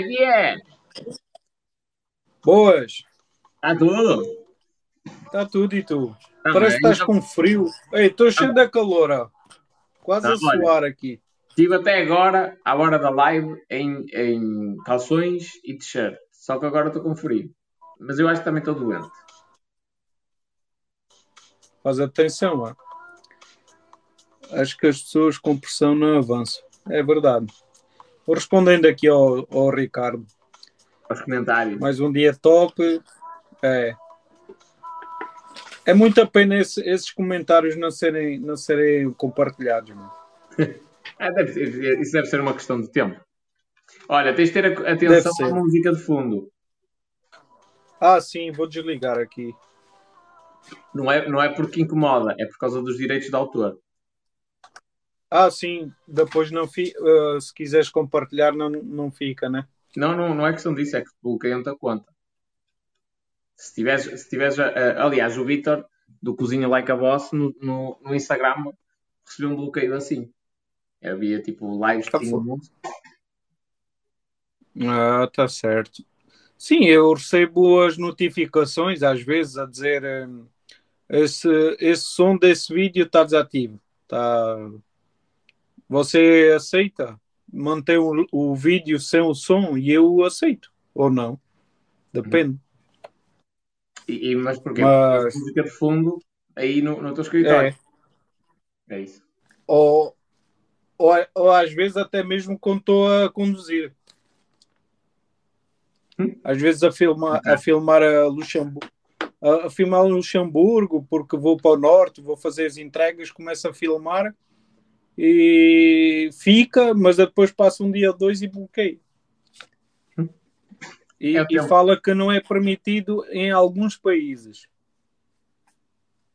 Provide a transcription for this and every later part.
Aqui é. Boas. Está tudo? Está tudo e tu? Tá Parece que bem, estás então- com frio. Ei, estou cheio de calor, ó. Quase Tá, a suar aqui. Estive até agora, à hora da live, em, em calções e t-shirt. Só que agora estou com frio. Mas eu acho que também estou doente. Faz atenção, ó. Acho que as pessoas com pressão não avançam. É verdade. Vou respondendo aqui ao, ao Ricardo. Aos comentários. Mais um dia top. É. É muita pena esse- esses comentários não serem, não serem compartilhados. Ah, deve ser- isso deve ser uma questão de tempo. Olha, tens de ter atenção à música de fundo. Ah, sim, vou desligar aqui. Não é, não é porque incomoda, é por causa dos direitos de autor. Ah, sim, depois não fi, eh, se quiseres compartilhar, não, não fica, né? Não, não, não é questão disso, é que te bloqueiam-te a conta. Se tiveres, se tiveres a- aliás, o Vitor do Cozinha Like a Boss no, no, no Instagram recebeu um bloqueio assim. Havia tipo lives que Ah. Ah, tá certo. Sim, eu recebo as notificações às vezes a dizer esse, esse som desse vídeo está desativo. Tá... Você aceita manter o, o vídeo sem o som e eu aceito ou não? Depende. E, e- mas porquê? Mas- Porque a música de fundo aí no, no teu escritório. É. É isso. Ou, ou, ou às vezes até mesmo quando estou a conduzir. Hum? Às vezes a filmar a, filmar a Luxemburgo. A, a filmar Luxemburgo, porque vou para o norte, vou fazer as entregas, começo a filmar e fica, mas depois passa um dia ou dois e bloqueio. E, É e fala que não é permitido em alguns países.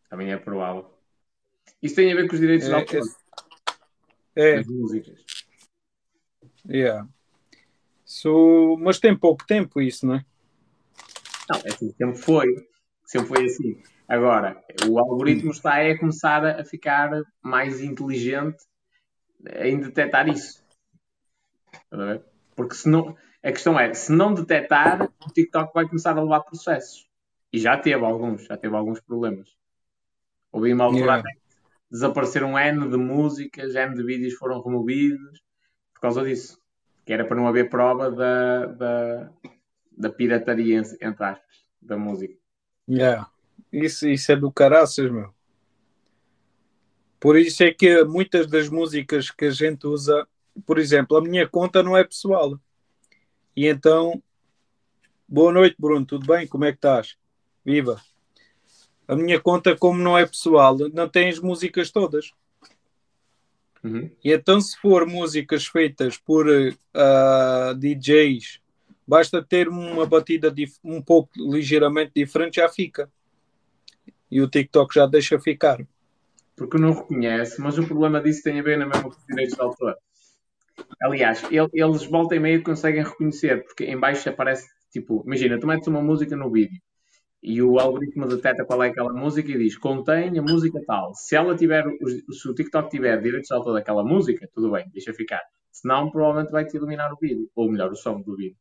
Também é provável. Isso tem a ver com os direitos de É, autor É, das músicas. yeah. So, mas tem pouco tempo isso, não é? Não, é assim, sempre foi. Sempre foi assim. Agora, o algoritmo está a começar a ficar mais inteligente em detectar isso. Ver? Porque se não, a questão é, se não detectar, o TikTok vai começar a levar processos. E já teve alguns, já teve alguns problemas. Houve uma altura Yeah. desapareceram N de músicas, N de vídeos foram removidos por causa disso. Que era para não haver prova da, da, da pirataria, entre aspas, da música. Yeah. Isso, isso é do caraças, meu. Por isso é que muitas das músicas que a gente usa, por exemplo, a minha conta não é pessoal. E então, boa noite, Bruno, tudo bem? Como é que estás? Viva! A minha conta, como não é pessoal, não tem as músicas todas. Uhum. E então, se for músicas feitas por ah, DJs, basta ter uma batida um pouco ligeiramente diferente, já fica. E o TikTok já deixa ficar. Porque não reconhece, mas o problema disso tem a ver na mesma com os direitos de autor. Aliás, ele- eles volta e meia conseguem reconhecer, porque em baixo aparece, tipo, imagina, tu metes uma música no vídeo e o algoritmo detecta qual é aquela música e diz, contém a música tal. Se ela tiver, se o TikTok tiver direitos de autor daquela música, tudo bem, deixa ficar. Senão, provavelmente vai-te eliminar o vídeo, ou melhor, o som do vídeo.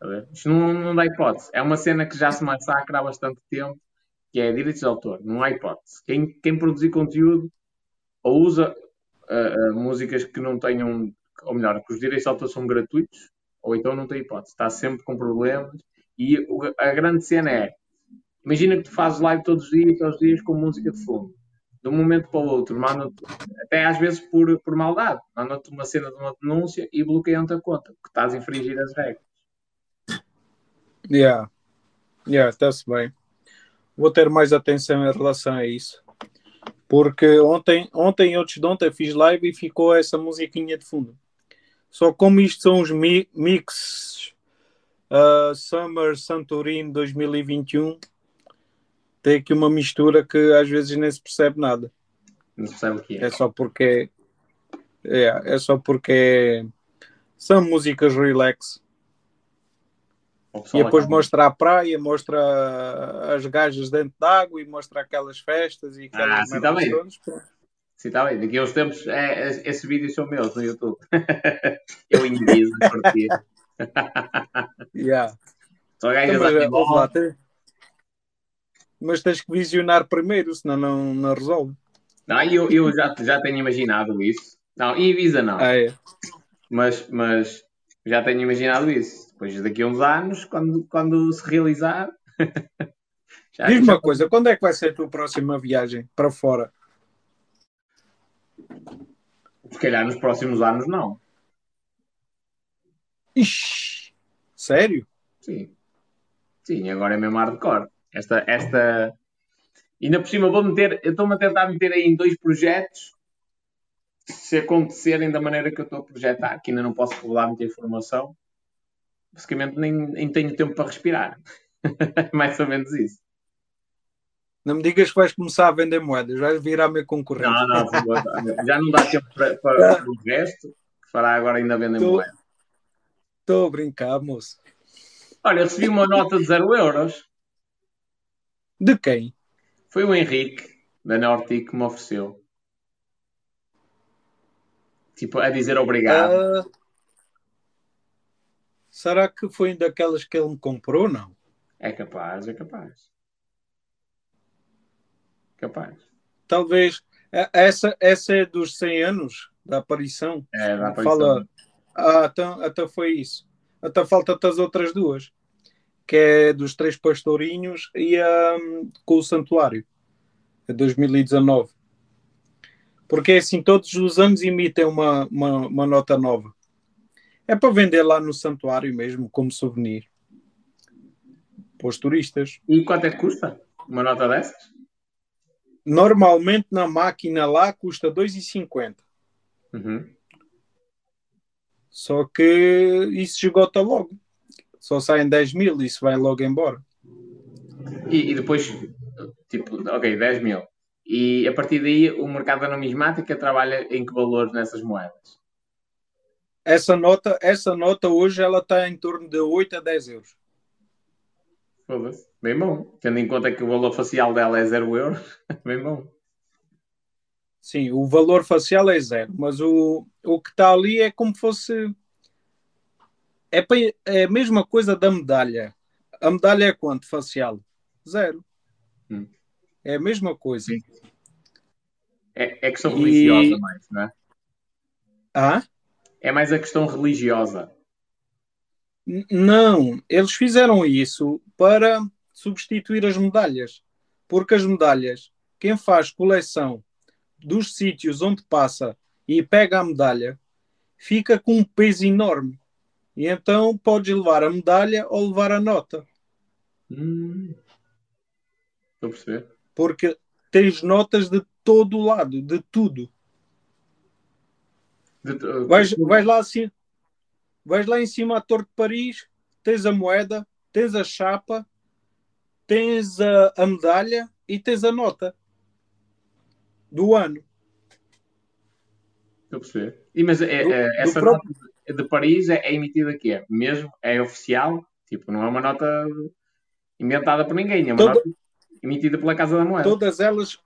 Ver? Isto não, não dá hipótese. É uma cena que já se massacra há bastante tempo, que é direitos de autor. Não há hipótese. Quem, quem produzir conteúdo ou usa ah, ah, músicas que não tenham, ou melhor, que os direitos de autor são gratuitos, ou então não tem hipótese. Está sempre com problemas. E o- a grande cena é: imagina que tu fazes live todos os dias, todos os dias com música de fundo. De um momento para o outro, manda até às vezes por, por maldade, manda-te uma cena de uma denúncia e bloqueiam-te a conta, porque estás a infringir as regras. Yeah. Yeah, está-se bem. Vou ter mais atenção em relação a isso. Porque ontem, ontem antes de ontem fiz live e ficou essa musiquinha de fundo. Só como isto são os mi mix uh, Summer Santorini 2021, tem aqui uma mistura que às vezes nem se percebe nada. Não se percebe o que é. É só porque é, é só porque são músicas relax. E depois mostra a praia, mostra as gajas dentro d'água e mostra aquelas festas e aquelas Ah, sim, merdas também. todas. Sim, está bem. Daqui a uns tempos, é, é, esses vídeos são meus no YouTube. Eu indizo a curtir. Yeah. Só Então, ganhas mas, a eh, lá, mas tens que visionar primeiro, senão não, não resolve. Não, eu, eu já, já tenho imaginado isso. Não, e Ibiza não. Ah, é. Mas, mas já tenho imaginado isso. Depois daqui a uns anos, quando, quando se realizar. Diz-me já- uma coisa, quando é que vai ser a tua próxima viagem para fora? Se calhar nos próximos anos, não. Ixi, sério? Sim. Sim, agora é mesmo hardcore. Esta, esta... Ainda por cima vou meter, eu estou-me a tentar meter aí em dois projetos se acontecerem da maneira que eu estou a projetar, que ainda não posso revelar muita informação. Basicamente nem, nem tenho tempo para respirar. Mais ou menos isso. Não me digas que vais começar a vender moedas, vais virar meu concorrente. Não, não, já não dá tempo para, para o resto, que fará agora ainda vendem Tô- moeda. Estou a brincar, moço. Olha, eu recebi uma nota de 0 euros. De quem? Foi o Henrique, da Nortic, que me ofereceu. Tipo, a dizer obrigado. Ah, será que foi daquelas que ele me comprou? Não. É capaz, é capaz. Capaz. Talvez. eh, Essa, essa é dos 100 anos da aparição. É, da aparição. Fala. Ah, então, até foi isso. Até falta-te as outras duas. Que é dos Três Pastorinhos e ahm, com o Santuário. É 2019. Porque assim, todos os anos emitem uma, uma, uma nota nova. É para vender lá no Santuário mesmo, como souvenir. Para os turistas. E quanto é que custa uma nota dessas? Normalmente na máquina lá custa 2,50. Uhum. Só que isso esgota logo. Só saem 10 mil e isso vai logo embora. E, e depois, tipo, ok, 10 mil. E a partir daí, o mercado da numismática trabalha em que valores nessas moedas? Essa nota, essa nota hoje ela está em torno de 8 a 10 euros. Foda-se. Bem bom. Tendo em conta que o valor facial dela é 0 euros, bem bom. Sim, o valor facial é zero, mas o, o que está ali é como fosse. É, é a mesma coisa da medalha. A medalha é quanto facial? Zero. Hum. É a mesma coisa. É, é questão E- religiosa mais, não é? Ah? É mais a questão religiosa. Não, eles fizeram isso para substituir as medalhas. Porque as medalhas, quem faz coleção dos sítios onde passa e pega a medalha, fica com um peso enorme. E então podes levar a medalha ou levar a nota. Hum. Estou a perceber. Porque tens notas de todo o lado, de tudo. De- uh, Vais, vais lá assim, vais lá em cima à Torre de Paris, tens a moeda, tens a chapa, tens a, a medalha e tens a nota do ano. Estou a perceber. E, mas é, Do- é, essa próprio- nota de Paris é, é emitida aqui? É mesmo? É oficial? Tipo, não é uma nota inventada por ninguém, é uma Toda- nota emitida pela Casa da Moeda. Todas elas,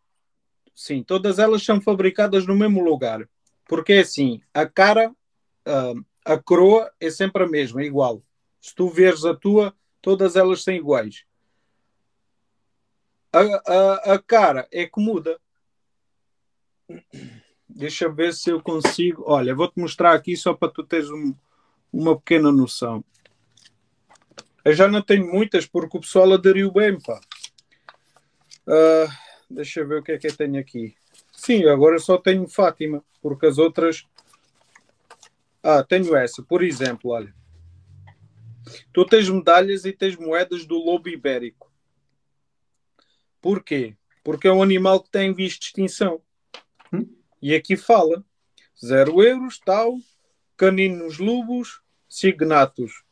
sim, todas elas são fabricadas no mesmo lugar. Porque assim, a cara, a coroa é sempre a mesma, é igual. Se tu veres a tua, todas elas são iguais. A, a, a cara é que muda. Deixa ver se eu consigo. Olha, vou-te mostrar aqui só para tu teres um- uma pequena noção. Eu já não tenho muitas porque o pessoal aderiu bem, pá. Ah, deixa eu ver o que é que eu tenho aqui. Sim, agora só tenho Fátima, porque as outras. Ah, tenho essa, por exemplo, olha. Tu tens medalhas e tens moedas do lobo ibérico. Porquê? Porque é um animal que tem visto de extinção. Hum? E aqui fala: 0 euros, tal, caninos lobos, signatos,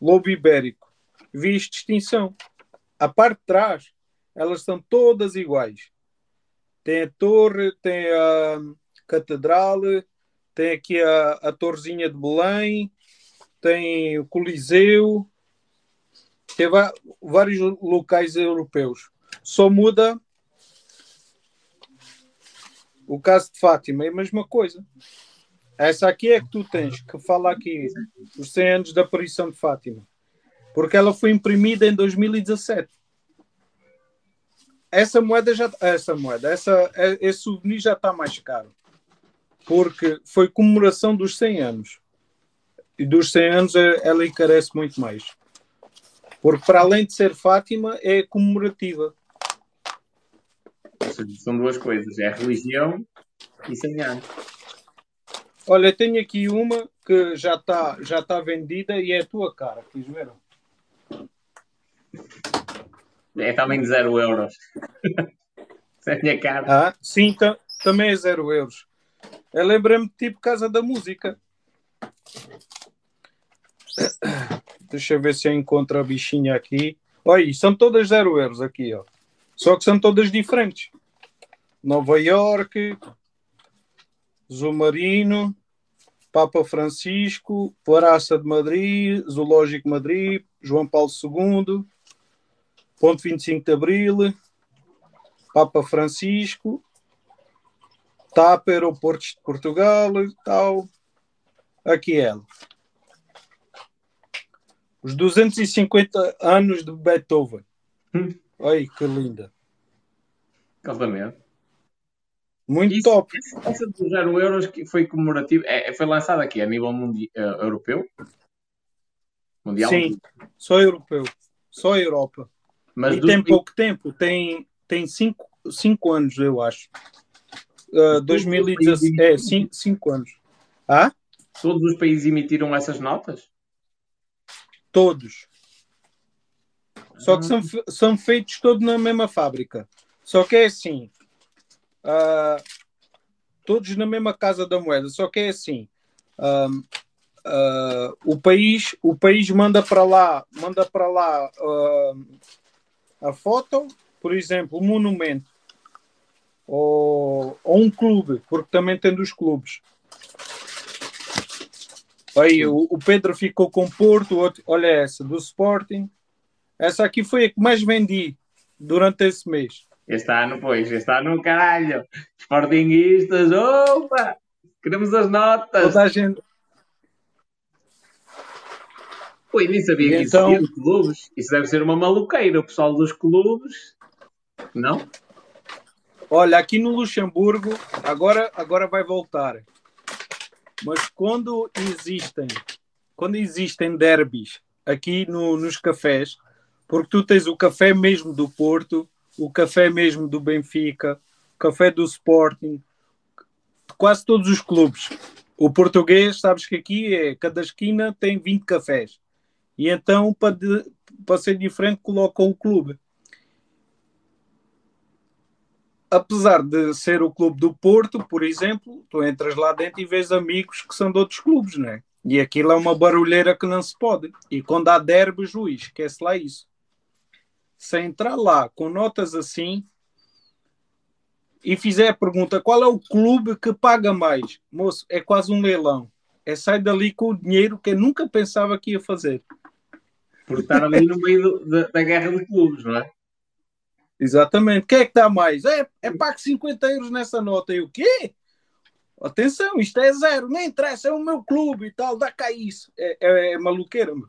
lobo ibérico, visto de extinção. A parte de trás, elas são todas iguais. Tem a torre, tem a catedral, tem aqui a, a torrezinha de Belém, tem o Coliseu, tem vários locais europeus. Só muda o caso de Fátima é a mesma coisa. Essa aqui é que tu tens, que fala aqui os 100 anos da aparição de Fátima. Porque ela foi imprimida em 2017. Essa moeda já. Essa moeda, essa, esse souvenir já está mais caro. Porque foi comemoração dos 100 anos. E dos 100 anos é, ela encarece muito mais. Porque para além de ser Fátima, é comemorativa. São duas coisas. É religião e 100 anos. Olha, tenho aqui uma que já está já tá vendida e é a tua cara. Quis ver? É também de 0 euros. Isso é minha cara. Ah, sim, também é 0 euros. Eu lembrei-me tipo Casa da Música. Deixa eu ver se eu encontro a bichinha aqui. Olha, são todas 0 euros aqui, ó. Só que são todas diferentes. Nova York, Zumarino, Papa Francisco, Praça de Madrid, Zoológico Madrid, João Paulo II, Ponto 25 de Abril, Papa Francisco, TAP, Aeroportos de Portugal e tal. Aqui ela. Os 250 anos de Beethoven. Hum. Ai, que linda. Exatamente. Muito Isso, top. Essa de 0 euros que foi comemorativo, é, foi lançada aqui a nível mundi, uh, europeu? Mundial? Sim, só europeu. Só Europa. Mas e tem pouco tempo, tem 5 tem cinco, cinco anos, eu acho. Uh, 2017, é, 5 anos. Ah? Todos os países emitiram essas notas? Todos. Só que são, são feitos todos na mesma fábrica. Só que é assim. Uh, todos na mesma casa da moeda. Só que é assim. Uh, uh, o país o país manda para lá manda para lá a foto por exemplo o monumento ou, ou, um clube porque também tem dos clubes aí o, o Pedro ficou com Porto outro, olha essa do Sporting essa aqui foi a que mais vendi durante esse mês. Este ano, pois, este ano, caralho. Sportinguistas, opa! Queremos as notas. Toda a gente. Pô, nem sabia que então... existia clubes. Isso deve ser uma maluqueira, o pessoal dos clubes. Não? Olha, aqui no Luxemburgo, agora, agora vai voltar. Mas quando existem, quando existem derbys aqui no, nos cafés, porque tu tens o café mesmo do Porto, o café mesmo do Benfica, o café do Sporting, quase todos os clubes. O português, sabes que aqui é cada esquina tem 20 cafés. E então, para, ser diferente, colocam o clube. Apesar de ser o clube do Porto, por exemplo, tu entras lá dentro e vês amigos que são de outros clubes, não é? E aquilo é uma barulheira que não se pode. E quando há derby, juiz, esquece lá isso se entrar lá com notas assim e fizer a pergunta qual é o clube que paga mais, moço, é quase um leilão. É sair dali com o dinheiro que eu nunca pensava que ia fazer. Por estar ali no meio do, da, da, guerra de clubes, não é? Exatamente. Quem é que dá mais? É, é pago 50 euros nessa nota. E o quê? Atenção, isto é zero. Nem interessa, é o meu clube e tal. Dá cá isso. É, é, é maluqueira, meu.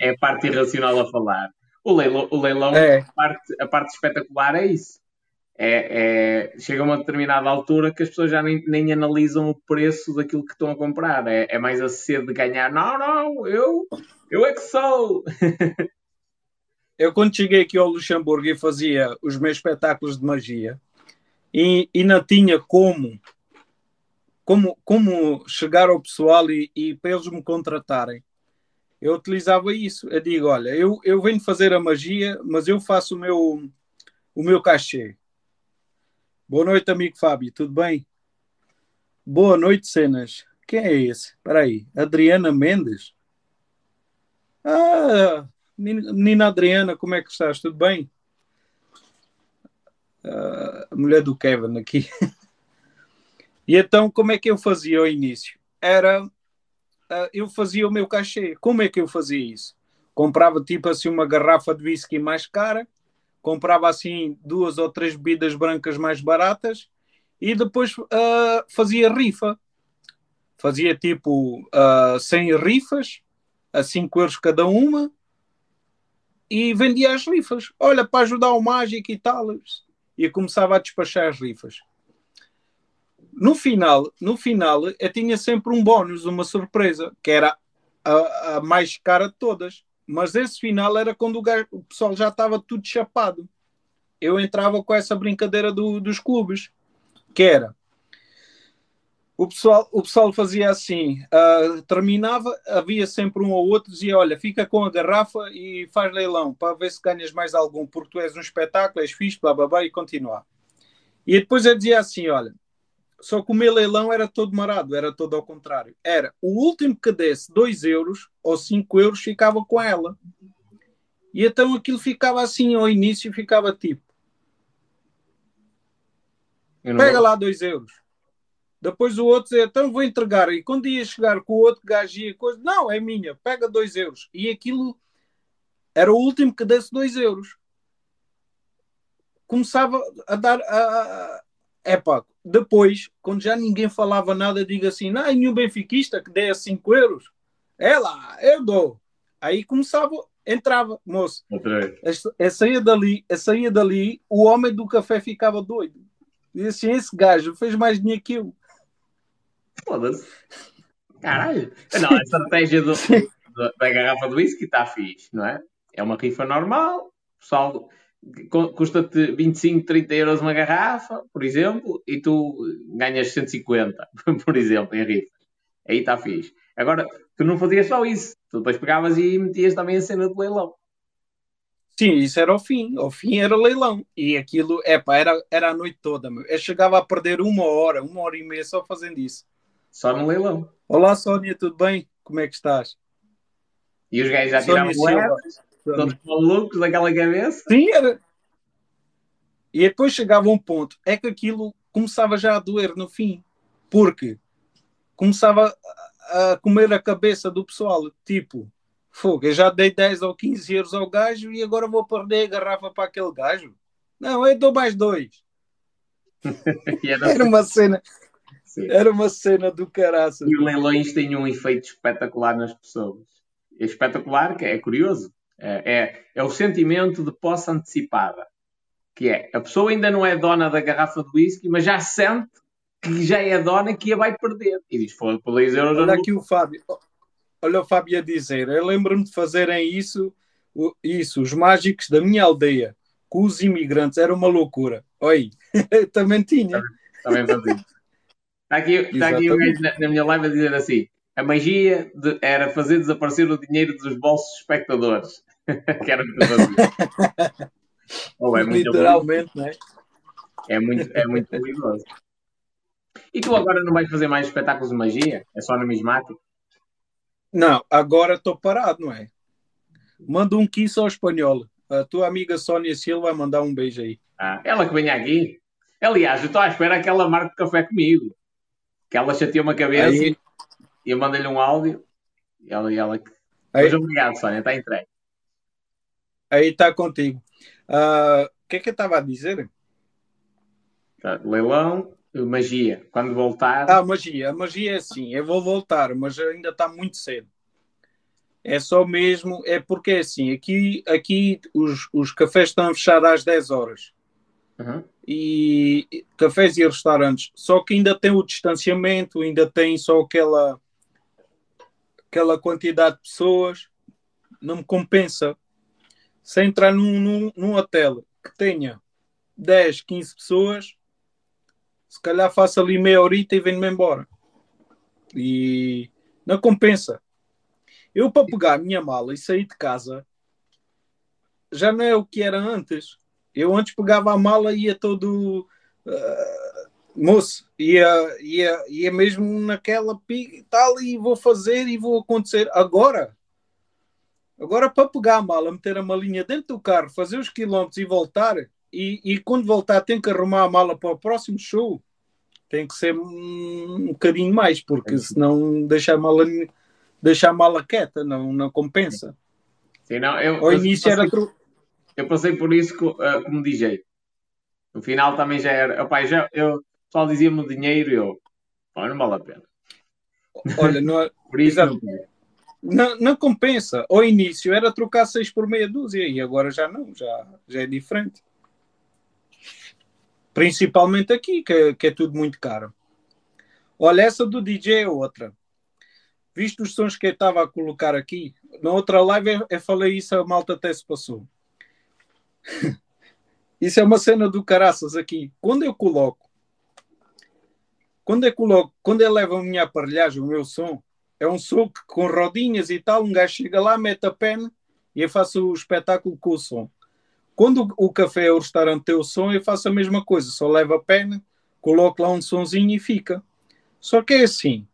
É a parte irracional a falar. O leilão, o leilão é. a, parte, a parte espetacular é isso. É, é, chega a uma determinada altura que as pessoas já nem, nem analisam o preço daquilo que estão a comprar. É, é mais a sede de ganhar. Não, não, eu, eu é que sou. eu quando cheguei aqui ao Luxemburgo e fazia os meus espetáculos de magia e, e não tinha como como, como chegar ao pessoal e, e para eles me contratarem eu utilizava isso. Eu digo, olha, eu, eu venho fazer a magia, mas eu faço o meu, o meu cachê. Boa noite, amigo Fábio, tudo bem? Boa noite, Cenas. Quem é esse? Espera aí, Adriana Mendes? Ah, menina Adriana, como é que estás? Tudo bem? Uh, a mulher do Kevin aqui. e então, como é que eu fazia ao início? Era uh, eu fazia o meu cachê. Como é que eu fazia isso? Comprava tipo assim uma garrafa de whisky mais cara, comprava assim duas ou três bebidas brancas mais baratas e depois uh, fazia rifa. Fazia tipo uh, 100 rifas a 5 euros cada uma e vendia as rifas. Olha, para ajudar o mágico e tal. E começava a despachar as rifas. No final, no final, eu tinha sempre um bónus, uma surpresa, que era a, a mais cara de todas. Mas esse final era quando o, o pessoal já estava tudo chapado. Eu entrava com essa brincadeira do, dos clubes, que era o pessoal, o pessoal fazia assim, uh, terminava, havia sempre um ou outro, dizia, olha, fica com a garrafa e faz leilão, para ver se ganhas mais algum, porque tu és um espetáculo, és fixe, blá, blá, blá, e continuar. E depois eu dizia assim, olha, só que o meu leilão era todo marado, era todo ao contrário. Era o último que desse 2 euros ou 5 euros ficava com ela. E então aquilo ficava assim ao início, ficava tipo: pega vou... lá 2 euros. Depois o outro dizia, então vou entregar. E quando ia chegar com o outro gajo e coisa, não, é minha, pega 2 euros. E aquilo era o último que desse 2 euros. Começava a dar a, é pá, depois, quando já ninguém falava nada, diga assim: não, nenhum benfiquista que dê a 5 euros. É lá, eu dou. Aí começava, entrava, moço. Eu saía dali, eu saía dali, o homem do café ficava doido. E assim, esse gajo fez mais dinheiro que eu. Foda-se. Caralho. Não, a estratégia do, do, da garrafa do whisky está fixe, não é? É uma rifa normal, pessoal custa-te 25, 30 euros uma garrafa, por exemplo, e tu ganhas 150, por exemplo, em rifas. Aí está fixe. Agora, tu não fazias só isso, tu depois pegavas e metias também a cena do leilão. Sim, isso era o fim. O fim era leilão. E aquilo, epá, era, era a noite toda. Meu. Eu chegava a perder uma hora, uma hora e meia só fazendo isso. Só no leilão. Olá, Sónia, tudo bem? Como é que estás? E os gajos já tiravam moedas? Todos malucos daquela cabeça. Sim, era. E depois chegava um ponto, é que aquilo começava já a doer no fim, porque começava a comer a cabeça do pessoal, tipo, fogo, eu já dei 10 ou 15 euros ao gajo e agora vou perder a garrafa para aquele gajo. Não, eu dou mais dois. era... uma cena. Sim. Era uma cena do caraço. E os leilões têm um efeito espetacular nas pessoas. É espetacular, que é curioso. É, é, o sentimento de posse antecipada. Que é, a pessoa ainda não é dona da garrafa de whisky, mas já sente que já é dona que a vai perder. E diz, foi por 10 euros. Olha aqui o Fábio. Olha o Fábio a dizer. Eu lembro-me de fazerem isso, isso, os mágicos da minha aldeia, com os imigrantes. Era uma loucura. Oi, também tinha. Também, também fazia. Está aqui, está aqui um na, na minha live a dizer assim: a magia de, era fazer desaparecer o dinheiro dos bolsos dos espectadores. que era o que fazia. oh, é muito Literalmente, não é? É muito, é muito perigoso. E tu agora não vais fazer mais espetáculos de magia? É só numismático? Não, agora estou parado, não é? Manda um kiss ao espanhol. A tua amiga Sónia Silva vai mandar um beijo aí. Ah, ela que venha aqui. Aliás, eu estou à espera que ela marque café comigo. Que ela chateou-me a cabeça aí. e eu mandei-lhe um áudio. E ela, e ela... Aí. Mas obrigado, Sónia, está entregue. Aí está contigo. Ah, o uh, que é que eu estava a dizer? Tá, leilão, magia. Quando voltar. Ah, magia. A magia é assim. Eu vou voltar, mas ainda está muito cedo. É só mesmo. É porque é assim. Aqui, aqui os, os cafés estão a fechar às 10 horas. Uhum. E cafés e restaurantes. Só que ainda tem o distanciamento, ainda tem só aquela aquela quantidade de pessoas. Não me compensa se entrar num, num, num hotel que tenha 10, 15 pessoas, se calhar faço ali meia horita e venho-me embora. E não compensa. Eu, para pegar a minha mala e sair de casa, já não é o que era antes. Eu antes pegava a mala e ia todo. Uh, moço, ia, ia, ia mesmo naquela e tal, e vou fazer e vou acontecer. Agora, Agora, para pegar a mala, meter a malinha dentro do carro, fazer os quilómetros e voltar, e, e quando voltar tem que arrumar a mala para o próximo show, tem que ser um, um bocadinho mais, porque senão deixa a mala, deixa a mala quieta, não, não compensa. Sim, não, eu, Ao início eu, era. Eu passei por isso uh, como DJ. No final também já era. Opa, já, eu, pessoal dizia-me o dinheiro e eu, não vale a pena. Olha, não, é- Por isso Exato. não. Não, não compensa. Ao início era trocar seis por meia dúzia e agora já não, já, já é diferente. Principalmente aqui, que, que é tudo muito caro. Olha, essa do DJ é outra. Visto os sons que eu estava a colocar aqui, na outra live eu, eu falei isso, a malta até se passou. isso é uma cena do caraças aqui. Quando eu coloco, quando eu coloco, quando eu levo a minha aparelhagem, o meu som, é um que, com rodinhas e tal, um gajo chega lá, mete a pen e eu faço o espetáculo com o som. Quando o café é o restaurante tem o som, eu faço a mesma coisa, só levo a pen, coloco lá um sonzinho e fica. Só que é assim,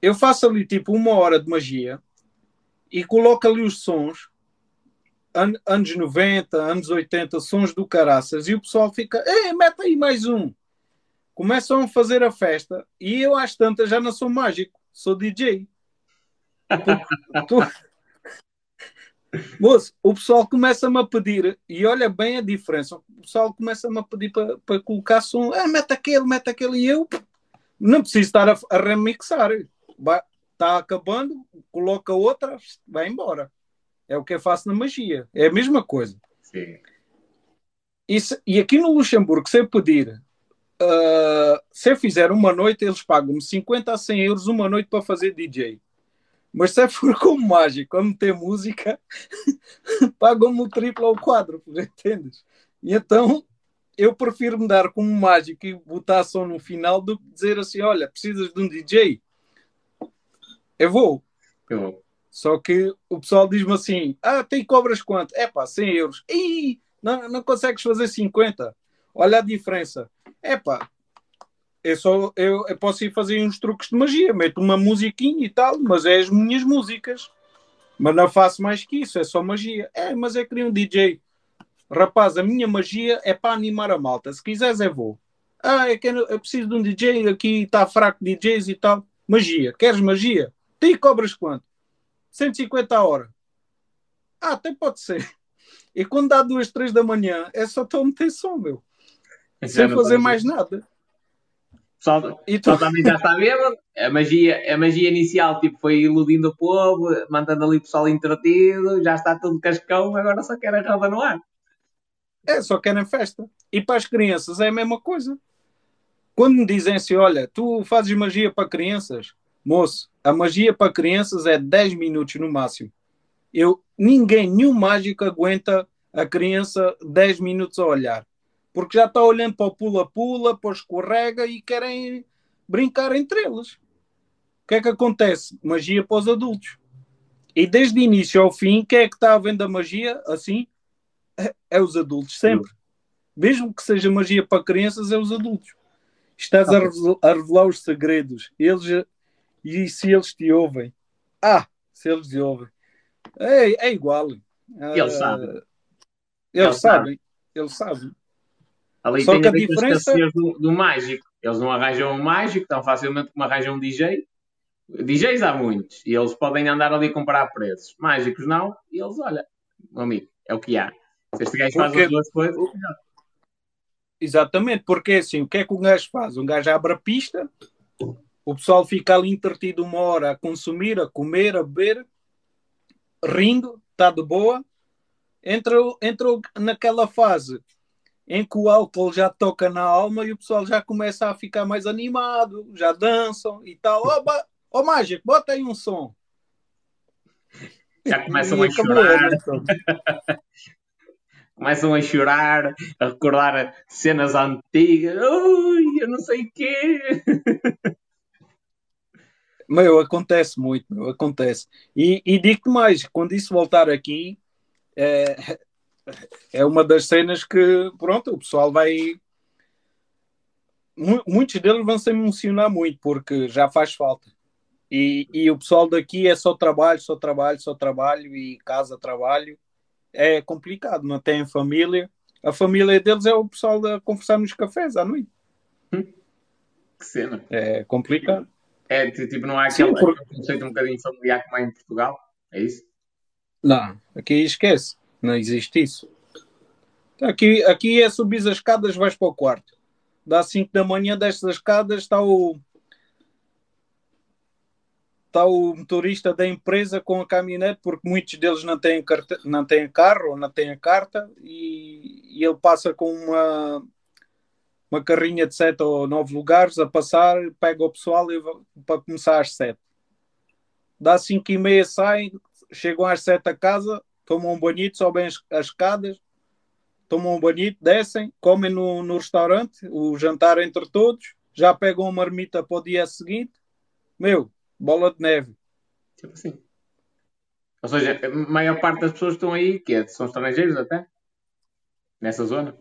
eu faço ali tipo uma hora de magia e coloco ali os sons, an anos 90, anos 80, sons do caraças, e o pessoal fica, ei, mete aí mais um. Começam a fazer a festa e eu às tantas já não sou mágico, sou DJ. Moço, o pessoal começa-me a pedir, e olha bem a diferença, o pessoal começa-me a pedir para colocar som, ah, mete aquele, mete aquele, e eu não preciso estar a, a remixar. Está acabando, coloca outra, vai embora. É o que eu faço na magia. É a mesma coisa. Sim. E, se- e aqui no Luxemburgo, se eu pedir, ah, se eu fizer uma noite, eles pagam-me 50 a 100 euros uma noite para fazer DJ. Mas se eu for como mágico a meter música, pagam-me o triplo ou o quádruplo, entendes? E então eu prefiro me dar como mágico e botar som no final do que dizer assim: olha, precisas de um DJ? Eu vou. Eu, Só que o pessoal diz-me assim: ah, tem cobras quanto? É pá, 100 euros. Ih, não, não consegues fazer 50. Olha a diferença. É pá, eu, só, eu, eu posso ir fazer uns truques de magia, meto uma musiquinha e tal, mas é as minhas músicas. Mas não faço mais que isso, é só magia. É, mas é queria um DJ. Rapaz, a minha magia é para animar a malta. Se quiseres, eu vou. Ah, eu, quero, eu preciso de um DJ, aqui está fraco DJs e tal. Magia, queres magia? Tem cobras quanto? 150 a hora. Ah, até pode ser. E quando dá duas, três da manhã, é só estou a meter som, meu. Sem fazer mais nada. Pessoal, E tu, pessoal também já está bêbado. A magia, a magia inicial tipo, foi iludindo o povo, mantendo ali o pessoal entretido, já está tudo cascão, agora só quer a roda no ar. é, só querem festa. E para as crianças é a mesma coisa. Quando me dizem assim, olha, tu fazes magia para crianças, moço, a magia para crianças é 10 minutos no máximo. Eu, ninguém, nenhum mágico aguenta a criança 10 minutos a olhar. Porque já está olhando para o pula-pula, para o escorrega e querem brincar entre eles. O que é que acontece? Magia para os adultos. E desde o início ao fim, quem é que está a vendo a magia assim? É, é os adultos, sempre. Mesmo que seja magia para crianças, é os adultos. Estás a, a revelar os segredos. Eles, e se eles te ouvem? Ah, se eles te ouvem. É, é igual. Eles Ah, sabem. Eles, Eles sabem. Eles sabem. Ali Só tem que a a diferença- do, do mágico. Eles não arranjam um mágico tão facilmente como arranjam um DJ. DJs há muitos e eles podem andar ali a comparar preços. Mágicos não, e eles, olha, meu amigo, é o que há. Se este gajo faz Porque- as duas coisas, Exatamente, porque assim, o que é que um gajo faz? Um gajo abre a pista, o pessoal fica ali entretido uma hora a consumir, a comer, a beber, rindo, está de boa. Entra, entra naquela fase em que o álcool já toca na alma e o pessoal já começa a ficar mais animado, já dançam e tal. Ó, ba- ó mágico, bota aí um som. já começam E a chorar, então. começam a chorar, a recordar cenas antigas. Ui, eu não sei o quê. Meu, acontece muito, meu, acontece. E, e digo-te mais, quando isso voltar aqui, é, é uma das cenas que, pronto, o pessoal vai. Mu- Muitos deles vão se emocionar muito, porque já faz falta. E, e o pessoal daqui é só trabalho, só trabalho, só trabalho, e casa, trabalho. É complicado, não tem família. A família deles é o pessoal a conversar nos cafés à noite. Que cena. É complicado. É, tipo, não há Sim, aquele, por- aquele conceito um bocadinho familiar como há em Portugal. É isso? Não, aqui esquece. Não existe isso. Aqui, aqui é subir as escadas, vais para o quarto. Dá 5 da manhã, desce das escadas, está o. Está o motorista da empresa com a caminhonete, porque muitos deles não têm, carta, não têm carro não têm carta, e, e ele passa com uma, uma carrinha de sete ou nove lugares a passar, pega o pessoal e para começar às sete. Dá cinco e meia, saem, chegam às sete a casa, tomam um banhito, sobem as, as escadas, tomam um banhito, descem, comem no, no restaurante, o jantar entre todos, já pegam uma marmita para o dia seguinte. Meu, bola de neve. Tipo assim. Ou seja, a maior parte das pessoas que estão aí, que é, são estrangeiros até, nessa zona.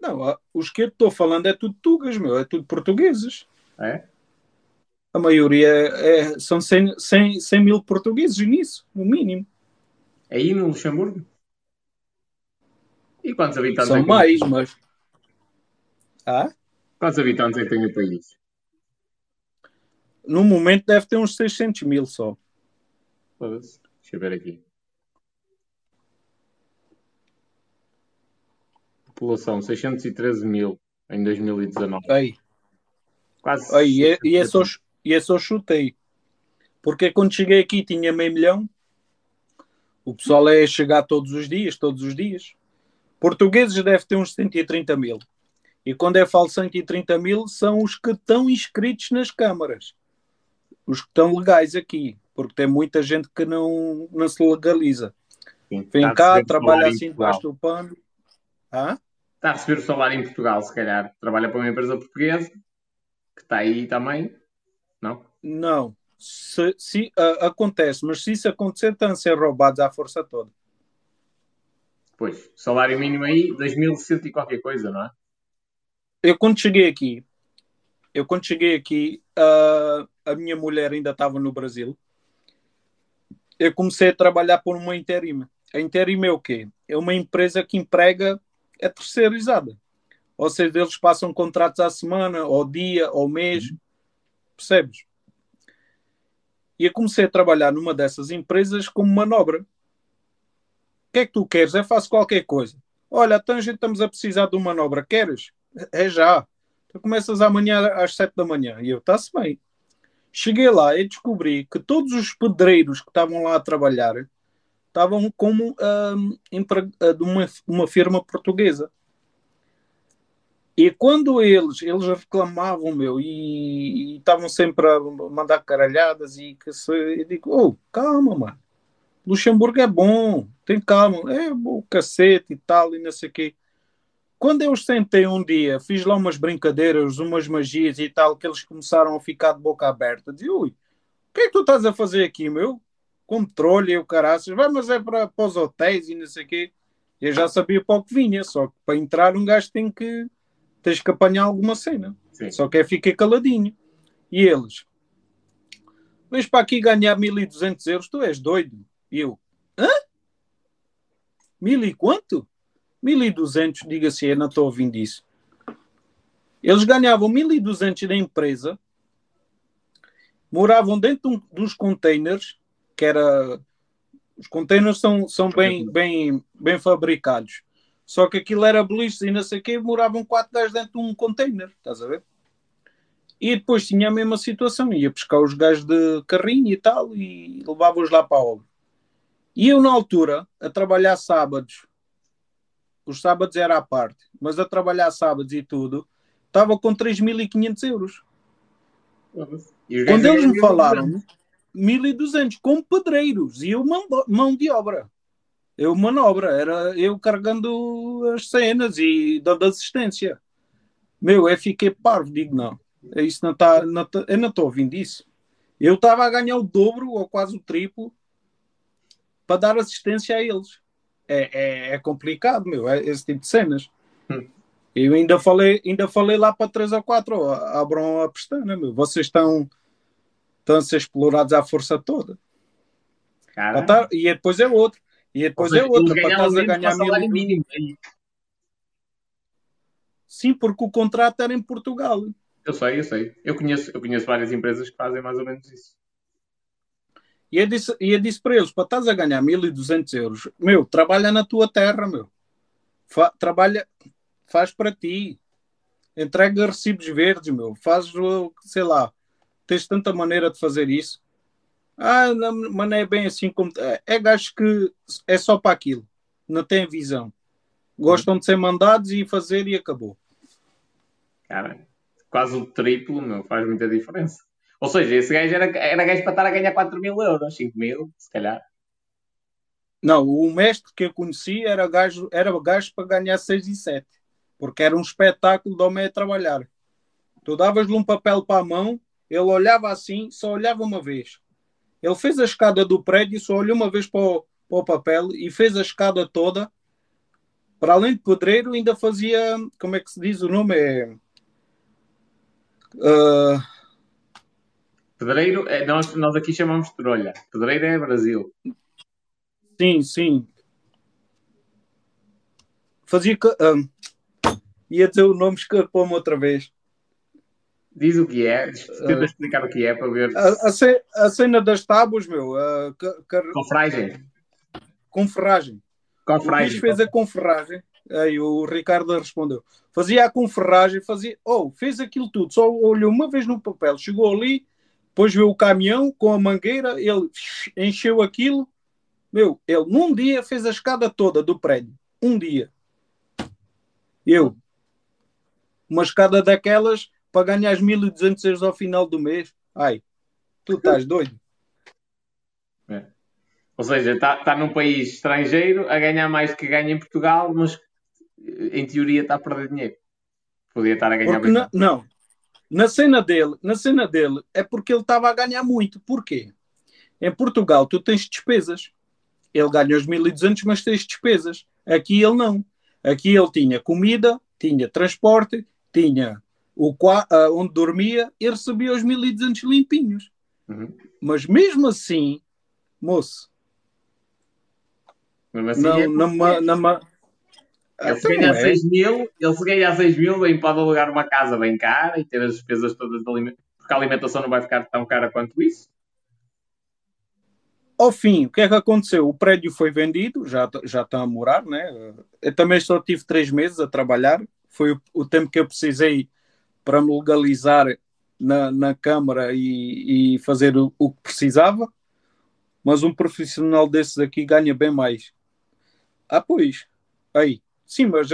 Não, os que eu estou falando é tudo tugas, meu, é tudo portugueses. É? A maioria é, é são 100, 100, 100 mil portugueses nisso, no mínimo. Aí no Luxemburgo? E quantos habitantes São é mais, mas. Ah? Quantos habitantes é que tem o país? No momento deve ter uns 600 mil só. Deixa eu ver aqui. População 613 mil em 2019. Aí, Quase. aí e, e, é só, e é só chutei. Porque quando cheguei aqui tinha meio milhão. O pessoal é chegar todos os dias, todos os dias. Portugueses deve ter uns 130 mil. E quando eu falo 130 mil, são os que estão inscritos nas câmaras. Os que estão legais aqui. Porque tem muita gente que não, não se legaliza. Sim, Vem cá, trabalha assim debaixo do pano. Hã? Está a receber o salário em Portugal, se calhar. Trabalha para uma empresa portuguesa que está aí também. Não? Não. Se, se, ah, acontece, mas se isso acontecer, estão a ser roubados à força toda. Pois. Salário mínimo aí, 2.100 e qualquer coisa, não é? Eu quando cheguei aqui, eu quando cheguei aqui, ah, a minha mulher ainda estava no Brasil. Eu comecei a trabalhar por uma interima. A interima é o quê? É uma empresa que emprega, é terceirizada. Ou seja, eles passam contratos à semana, ao dia, ao mês. Percebes? E eu comecei a trabalhar numa dessas empresas como manobra. O que é que tu queres? Eu faço qualquer coisa. Olha, então a gente estamos a precisar de uma manobra. Queres? É já. Tu começas amanhã às sete da manhã. E eu, está-se bem. Cheguei lá e descobri que todos os pedreiros que estavam lá a trabalhar estavam como hum, ah, de uma, uma firma portuguesa. E quando eles, eles reclamavam, meu, e, estavam sempre a mandar caralhadas e que se, eu digo, oh, calma, mano. Luxemburgo é bom, tem calma, é bom cacete e tal, e não sei o quê. Quando eu sentei um dia, fiz lá umas brincadeiras, umas magias e tal, que eles começaram a ficar de boca aberta. Dizia, ui, o que é que tu estás a fazer aqui, meu? Controle e o caraças, vai, mas é para, para os hotéis e não sei o quê. Eu já sabia para o que vinha, só que para entrar um gajo tem que, tens que apanhar alguma cena. Sim. Só que eu fiquei caladinho. E eles, vens para aqui ganhar 1200 euros, tu és doido. E eu, hã? Mil e quanto? 1200, diga assim, eu não estou ouvindo isso. Eles ganhavam 1200 da empresa, moravam dentro de um- dos containers, que era. Os containers são, são bem, bem, bem fabricados. Só que aquilo era beliche e não sei o quê, moravam quatro gajos dentro de um container, estás a ver? E depois tinha a mesma situação, ia buscar os gajos de carrinho e tal e levava-os lá para a obra. E eu, na altura, a trabalhar sábados, os sábados era à parte, mas a trabalhar sábados e tudo, estava com 3.500 euros. Quando eles me falaram 1.200 com pedreiros e eu mão, mão de obra. Eu manobra, era eu carregando as cenas e dando assistência. Meu, eu fiquei parvo, digo não. É Isso não tá, não tá- eu não estou ouvindo isso. Eu estava a ganhar o dobro ou quase o triplo para dar assistência a eles. É, é, é complicado, meu, é esse tipo de cenas. Hum. Eu ainda falei, ainda falei lá para três ou quatro, ó, abram a pestana, meu. Vocês estão, estão a ser explorados à força toda. E depois é outro. E depois Ou seja, é outra. Para estás a ganhar mil... mínimo. aí. Sim, porque o contrato era em Portugal. Eu sei, eu sei. Eu conheço, eu conheço várias empresas que fazem mais ou menos isso. E eu disse, e eu disse para eles: para estás a ganhar 1200 euros, meu, trabalha na tua terra, meu. Fa- trabalha, faz para ti. Entrega recibos verdes, meu. Faz, sei lá, tens tanta maneira de fazer isso. Ah, não, mas não é bem assim como. É, é gajo que é só para aquilo, não tem visão. Gostam de ser mandados e fazer e acabou. Cara, quase o triplo, meu, faz muita diferença. Ou seja, esse gajo era, era gajo para estar a ganhar 4 mil euros, 5 mil, se calhar. Não, o mestre que eu conheci era gajo, era gajo para ganhar 6 e 7, porque era um espetáculo de homem a trabalhar. Tu davas-lhe um papel para a mão, ele olhava assim, só olhava uma vez. Ele fez a escada do prédio, só olhou uma vez para o, para o papel e fez a escada toda. Para além de pedreiro, ainda fazia. Como é que se diz o nome? É. Uh... Pedreiro, é, nós, nós aqui chamamos de trolha. Pedreiro é Brasil. Sim, sim. Fazia. Uh, ia dizer o nome, escapou-me outra vez. Diz o que é, tenta uh, explicar o que é para ver. A, a, a cena das tábuas, meu. Uh, car... Confragem. Conferragem. Confragem. O fez a conferragem. Aí o Ricardo respondeu. Fazia a conferragem, fazia. Oh, fez aquilo tudo. Só olhou uma vez no papel, chegou ali, depois viu o caminhão com a mangueira, ele encheu aquilo. Meu, ele num dia fez a escada toda do prédio. Um dia. Eu. Uma escada daquelas para ganhar 1.200 euros ao final do mês. Ai, tu estás doido. É. Ou seja, está tá num país estrangeiro a ganhar mais do que ganha em Portugal, mas em teoria está a perder dinheiro. Podia estar a ganhar porque na, Não, na cena dele, na cena dele é porque ele estava a ganhar muito. Porquê? Em Portugal tu tens despesas. Ele ganha os 1.200, mas tens despesas. Aqui ele não. Aqui ele tinha comida, tinha transporte, tinha o uh, onde dormia e recebia os 1200 limpinhos. Uhum. Mas mesmo assim, moço, mesmo assim, não, é. Ele se ganhar 6 mil, ele se ganhar 6 mil, bem pode alugar uma casa bem cara e ter as despesas todas de alimentação, porque a alimentação não vai ficar tão cara quanto isso. Ao fim, o que é que aconteceu? O prédio foi vendido, já, já está a morar, né? Eu também só tive 3 meses a trabalhar, foi o, o tempo que eu precisei para me legalizar na, na Câmara e, e fazer o, o, que precisava, mas um profissional desses aqui ganha bem mais. Ah, pois, aí, sim, mas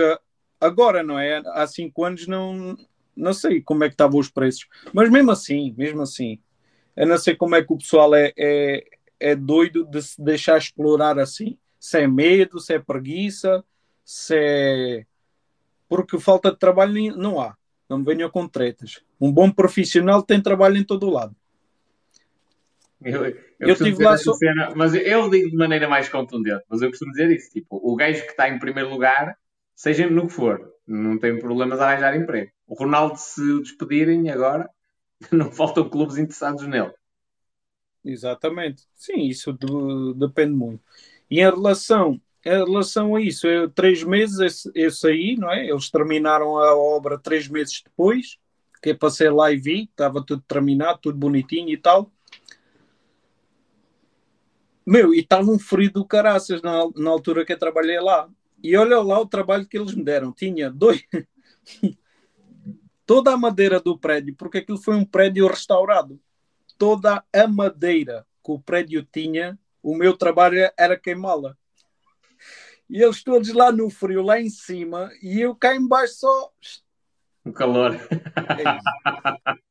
agora não é? Há cinco anos não, não sei como é que estavam os preços, mas mesmo assim, mesmo assim, eu não sei como é que o pessoal é, é, é doido de se deixar explorar assim, se é medo, se é preguiça, se é porque falta de trabalho não há. Não me venham com tretas. Um bom profissional tem trabalho em todo o lado. Eu, eu, eu tive lá só... cena, mas eu digo de maneira mais contundente, mas eu costumo dizer isso, tipo, o gajo que está em primeiro lugar, seja no que for, não tem problemas a arranjar emprego. O Ronaldo, se o despedirem agora, não faltam clubes interessados nele. Exatamente. Sim, isso depende muito. E em relação em relação a isso, eu, três meses eu saí, não é? Eles terminaram a obra três meses depois, que eu passei lá e vi, estava tudo terminado, tudo bonitinho e tal. Meu, e estava um frio do caraças na, na altura que eu trabalhei lá. E olha lá o trabalho que eles me deram. Tinha dois. Toda a madeira do prédio, porque aquilo foi um prédio restaurado. Toda a madeira que o prédio tinha, o meu trabalho era queimá-la e eles todos lá no frio, lá em cima, e eu cá embaixo só. O calor. É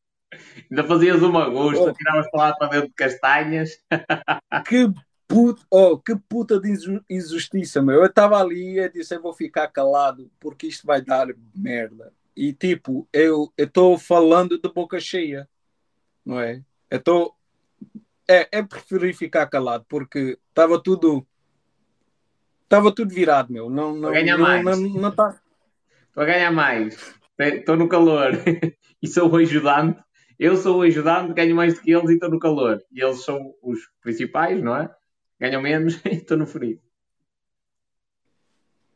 Ainda fazias uma gosto, oh. tiravas para lá para dentro de castanhas. que puta, oh, que puta de injustiça, meu. Eu estava ali e disse: eu vou ficar calado porque isto vai dar merda. E tipo, eu estou falando de boca cheia, não é? Eu estou. É, é preferir ficar calado porque estava tudo Estava tudo virado, meu. Não, não, ganhar não, mais. Não, não, tá... Estou a ganhar mais. Estou no calor. e sou o ajudante. Eu sou o ajudante, ganho mais do que eles e estou no calor. E eles são os principais, não é? Ganham menos e estou no frio.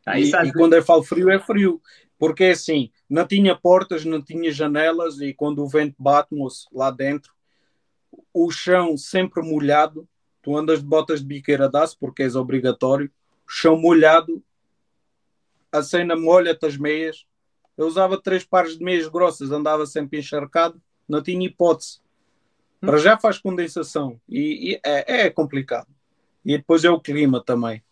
Ah, e, e quando eu falo frio, é frio. Porque é assim, não tinha portas, não tinha janelas e quando o vento bate lá dentro, o chão sempre molhado, tu andas de botas de biqueira aço porque és obrigatório, chão molhado, a cena molha-te as meias, Eu usava três pares de meias grossas, andava sempre encharcado, não tinha hipótese. Para já faz condensação e, e é, é, complicado. E depois é o clima também.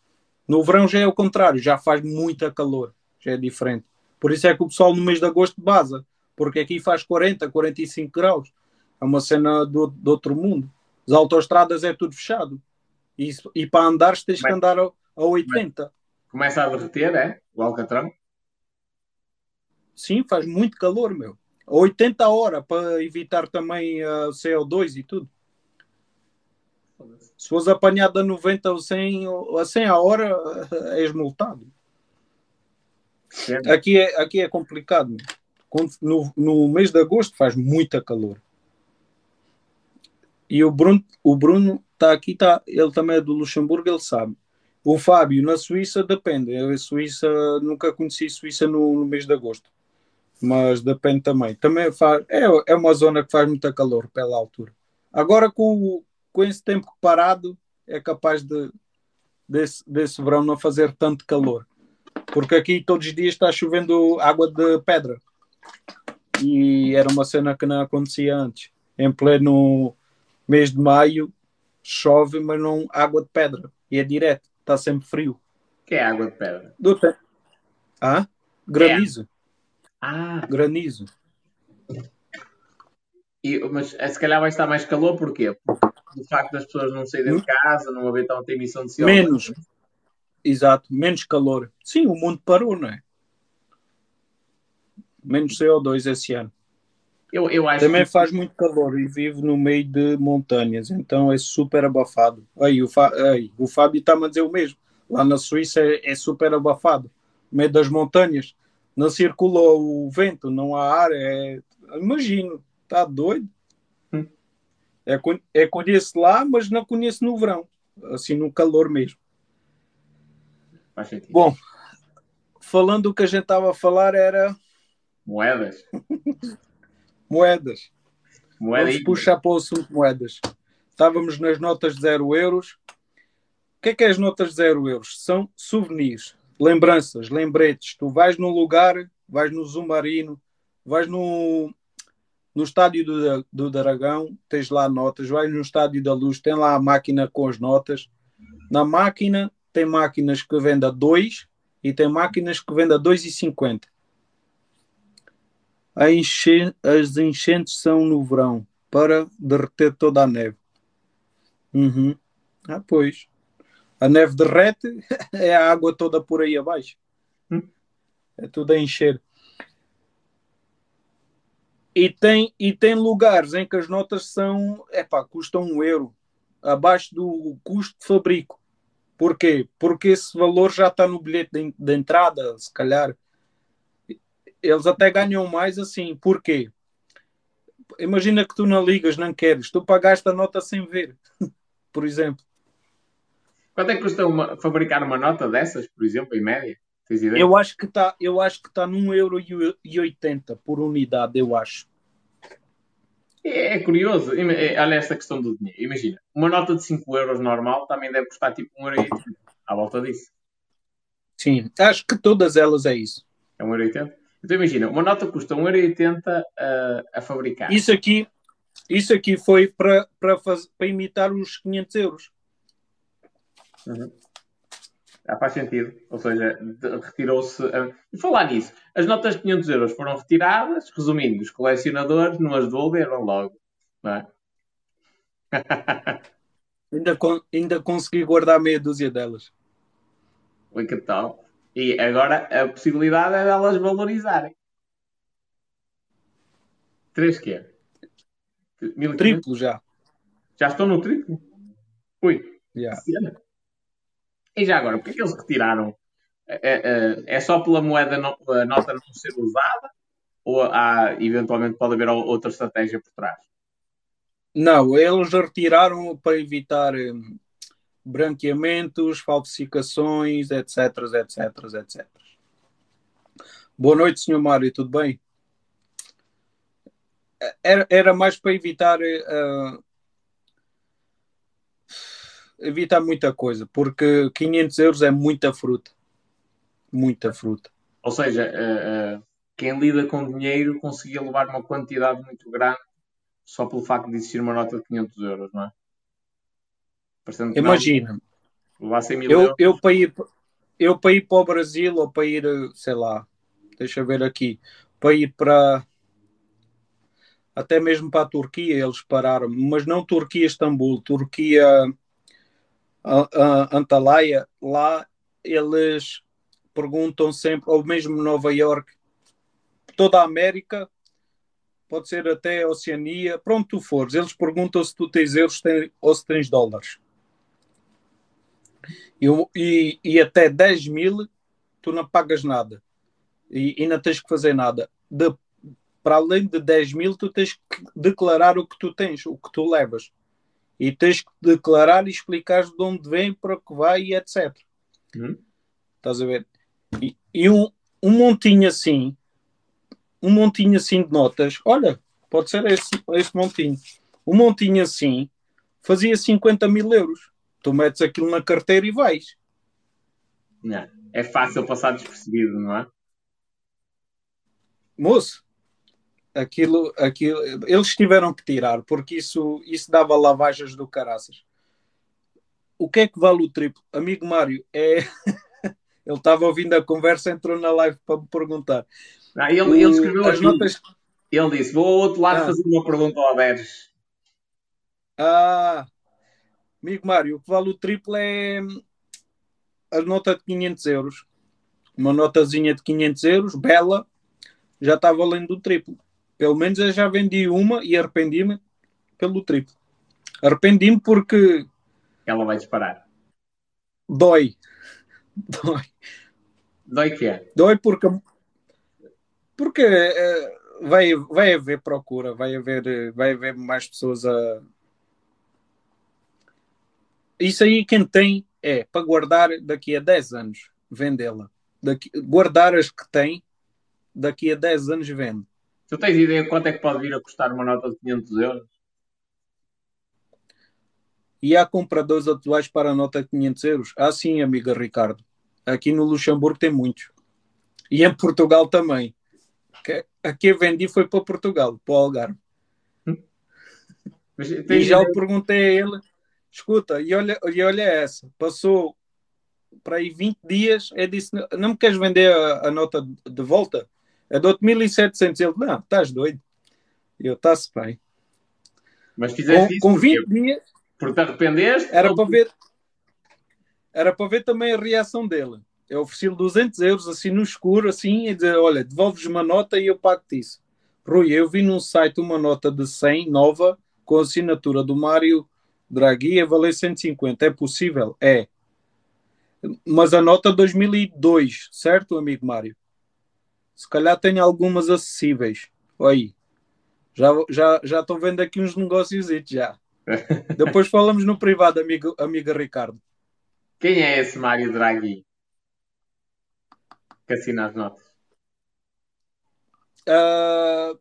No verão já é o contrário, já faz muita calor, já é diferente. Por isso é que o pessoal no mês de agosto baza, porque aqui faz 40, 45 graus. É uma cena do, do outro mundo. As autoestradas é tudo fechado. E, e para andar tens que andar a, a 80. Começa a derreter, é? O Alcatrão? Sim, faz muito calor, meu. A 80 horas para evitar também a uh, CO2 e tudo. Se fores apanhado a 90 ou 100, a 100 a hora, és multado. Aqui é, aqui é complicado. No, no mês de agosto faz muita calor. E o Bruno, o Bruno está aqui, tá, ele também é do Luxemburgo, ele sabe. O Fábio, na Suíça, depende. A Suíça, nunca conheci Suíça no, no, mês de agosto. Mas depende também. Também faz, é, é uma zona que faz muita calor pela altura. Agora, com, com esse tempo parado, é capaz de desse, desse verão não fazer tanto calor. Porque aqui todos os dias está chovendo água de pedra. E era uma cena que não acontecia antes. Em pleno mês de maio, chove, mas não água de pedra. E é direto, está sempre frio. que é água de pedra? Do tempo. Ah? Granizo. É. Ah. Granizo. E, mas é, se calhar vai estar mais calor, porquê? Do facto das pessoas não saírem de hum? casa, não haver tanta emissão de CO2. Menos. Exato, menos calor. Sim, o mundo parou, não é? Menos CO2 esse ano. Eu, eu acho Também que... faz muito calor e vivo no meio de montanhas, então é super abafado. Aí, o, Fá... Aí, o Fábio está-me a dizer o mesmo. Lá na Suíça é, é, super abafado. No meio das montanhas, não circula o vento, não há ar. É... Imagino, está doido. Hum. É, é conheço lá, mas não conheço no verão, assim no calor mesmo. Bom, falando o que a gente estava a falar era. Moedas. moedas. Moeda Vamos puxar para o assunto moedas. Estávamos nas notas de 0 euros. O que é que é as notas de 0 euros? São souvenirs, lembranças, lembretes. Tu vais num lugar, vais no Zumarino, vais no, no estádio do, do Dragão, tens lá notas, vais no estádio da Luz, tem lá a máquina com as notas. Na máquina, tem máquinas que vendem a 2 e tem máquinas que vendem a 2,50 enche... as enchentes são no verão para derreter toda a neve. Uhum. Ah, pois. A neve derrete, é a água toda por aí abaixo. Hum. É tudo a encher. E tem, e tem lugares em que as notas são, epá, custam um euro, abaixo do custo de fabrico. Porquê? Porque esse valor já está no bilhete de, de entrada, se calhar eles até ganham mais assim. Porquê? Imagina que tu não ligas, não queres, tu pagaste a nota sem ver, por exemplo. Quanto é que custa uma, fabricar uma nota dessas, por exemplo, em média? Eu acho que está, eu acho que está num euro e oitenta por unidade, eu acho. É, é curioso, é, olha esta questão do dinheiro. Imagina, uma nota de 5 euros normal também deve custar tipo 1 euro e à volta disso. Sim, acho que todas elas é isso. É 1 euro 80? Então imagina, uma nota custa 1,80€ a, a fabricar. Isso aqui, isso aqui foi para, para, para imitar os 500 euros. Uhum. Já faz sentido. Ou seja, retirou-se. E falar nisso, as notas de 500 euros foram retiradas, resumindo, os colecionadores não as devolveram logo. Não é? ainda, ainda consegui guardar meia dúzia delas. Oi, que tal? E agora a possibilidade é delas valorizarem. Três quê? Triplo já. Já estão no triplo? Ui. Yeah. E já agora, porquê é que eles retiraram? É, é, é só pela moeda não, a nota não ser usada? Ou há, eventualmente pode haver outra estratégia por trás? Não, eles retiraram para evitar hum, branqueamentos, falsificações, etc, etc, etc. Boa noite, senhor Mário, tudo bem? Era, era mais para evitar uh, evitar muita coisa, porque 500 euros é muita fruta. Muita fruta. Ou seja, uh, uh, quem lida com dinheiro conseguia levar uma quantidade muito grande só pelo facto de existir uma nota de 500 euros, não é? Imagina, levar 100 mil eu, euros. eu, para ir, eu para ir para o Brasil ou para ir, sei lá, deixa eu ver aqui, para ir para até mesmo para a Turquia eles pararam, mas não Turquia Istambul, Turquia Antalya, lá eles perguntam sempre, ou mesmo Nova York, toda a América, pode ser até Oceania, pronto tu fores, eles perguntam se tu tens euros ou se tens dólares. E, e, e, até 10 mil tu não pagas nada e, e não tens que fazer nada. De, para além de 10 mil, tu tens que declarar o que tu tens, o que tu levas. E tens que declarar e explicar de onde vem, para que vai e etc. Hum. Estás a ver? E, e um, um montinho assim, um montinho assim de notas, olha, pode ser esse, esse montinho. Um montinho assim fazia 50 mil euros. Tu metes aquilo na carteira e vais. Não. É fácil passar despercebido, não é? Moço, aquilo, aquilo, eles tiveram que tirar, porque isso, isso dava lavagens do caraças. O que é que vale o triplo? Amigo Mário, é. ele estava ouvindo a conversa, entrou na live para me perguntar. Ah, ele, ele escreveu as notas. Ele disse: Vou ao outro lado ah. fazer uma pergunta ao Aderes. Ah, amigo Mário, o que vale o triplo é a nota de 500 euros. Uma notazinha de 500 euros, bela, já está valendo o triplo. Pelo menos eu já vendi uma e arrependi-me pelo triplo. Arrependi-me porque. Ela vai disparar. Dói. Dói. Dói que é? Dói porque. Porque uh, vai, vai haver procura, vai haver, vai haver mais pessoas a. Isso aí quem tem é para guardar daqui a 10 anos, vendê-la. Guardar as que tem, daqui a 10 anos vende. Tu tens ideia de quanto é que pode vir a custar uma nota de 500 euros? E há compradores atuais para a nota de 500 euros? Ah, sim, amiga Ricardo. Aqui no Luxemburgo tem muitos. E em Portugal também. Aqui eu vendi foi para Portugal, para o Algarve. Mas, e já o perguntei a ele. Escuta, e olha, e olha essa. Passou para aí 20 dias. Eu disse: Não me queres vender a, a nota de volta? É de 8.700. Ele, não, estás doido. Eu, está-se bem. Mas fizeste com, com 20 dias. Porque te arrependeste? Era ou... para ver. Era para ver também a reação dele. Eu ofereci-lhe 200 euros assim no escuro, assim, e dizer: Olha, devolves uma nota e eu pago-te isso. Rui, eu vi num site uma nota de 100 nova com a assinatura do Mário Draghi a valer 150. É possível? É. Mas a nota 2002, certo, amigo Mário? Se calhar tem algumas acessíveis. Aí. Já, já, já estou vendo aqui uns negócios já. Depois falamos no privado, amigo, amiga Ricardo. Quem é esse Mário Draghi? Que assina as notas? Uh,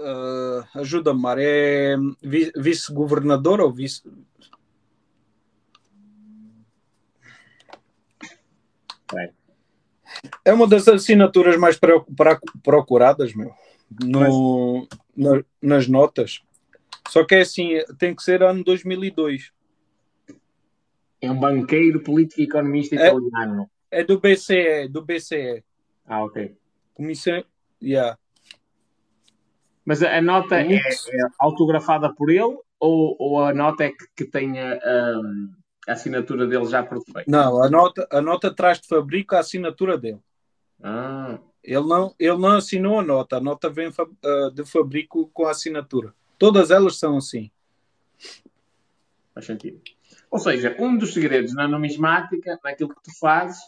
uh, Ajuda-me, Mário. É vice-governador ou vice. É. É uma das assinaturas mais procuradas, meu, no, na, nas notas. Só que é assim, tem que ser ano 2002. É um banqueiro, político e economista é, italiano. É do BCE, do BCE. Ah, ok. Comissão, yeah. Mas a nota é, é, autografada por ele ou, ou a nota é que, que tenha um, a assinatura dele já por defeito? Não, a nota, a nota traz de fabrico a assinatura dele. Ah. Ele não, ele não assinou a nota, a nota vem uh, de fabrico com a assinatura. Todas elas são assim. Faz sentido. Ou seja, um dos segredos na numismática, naquilo que tu fazes,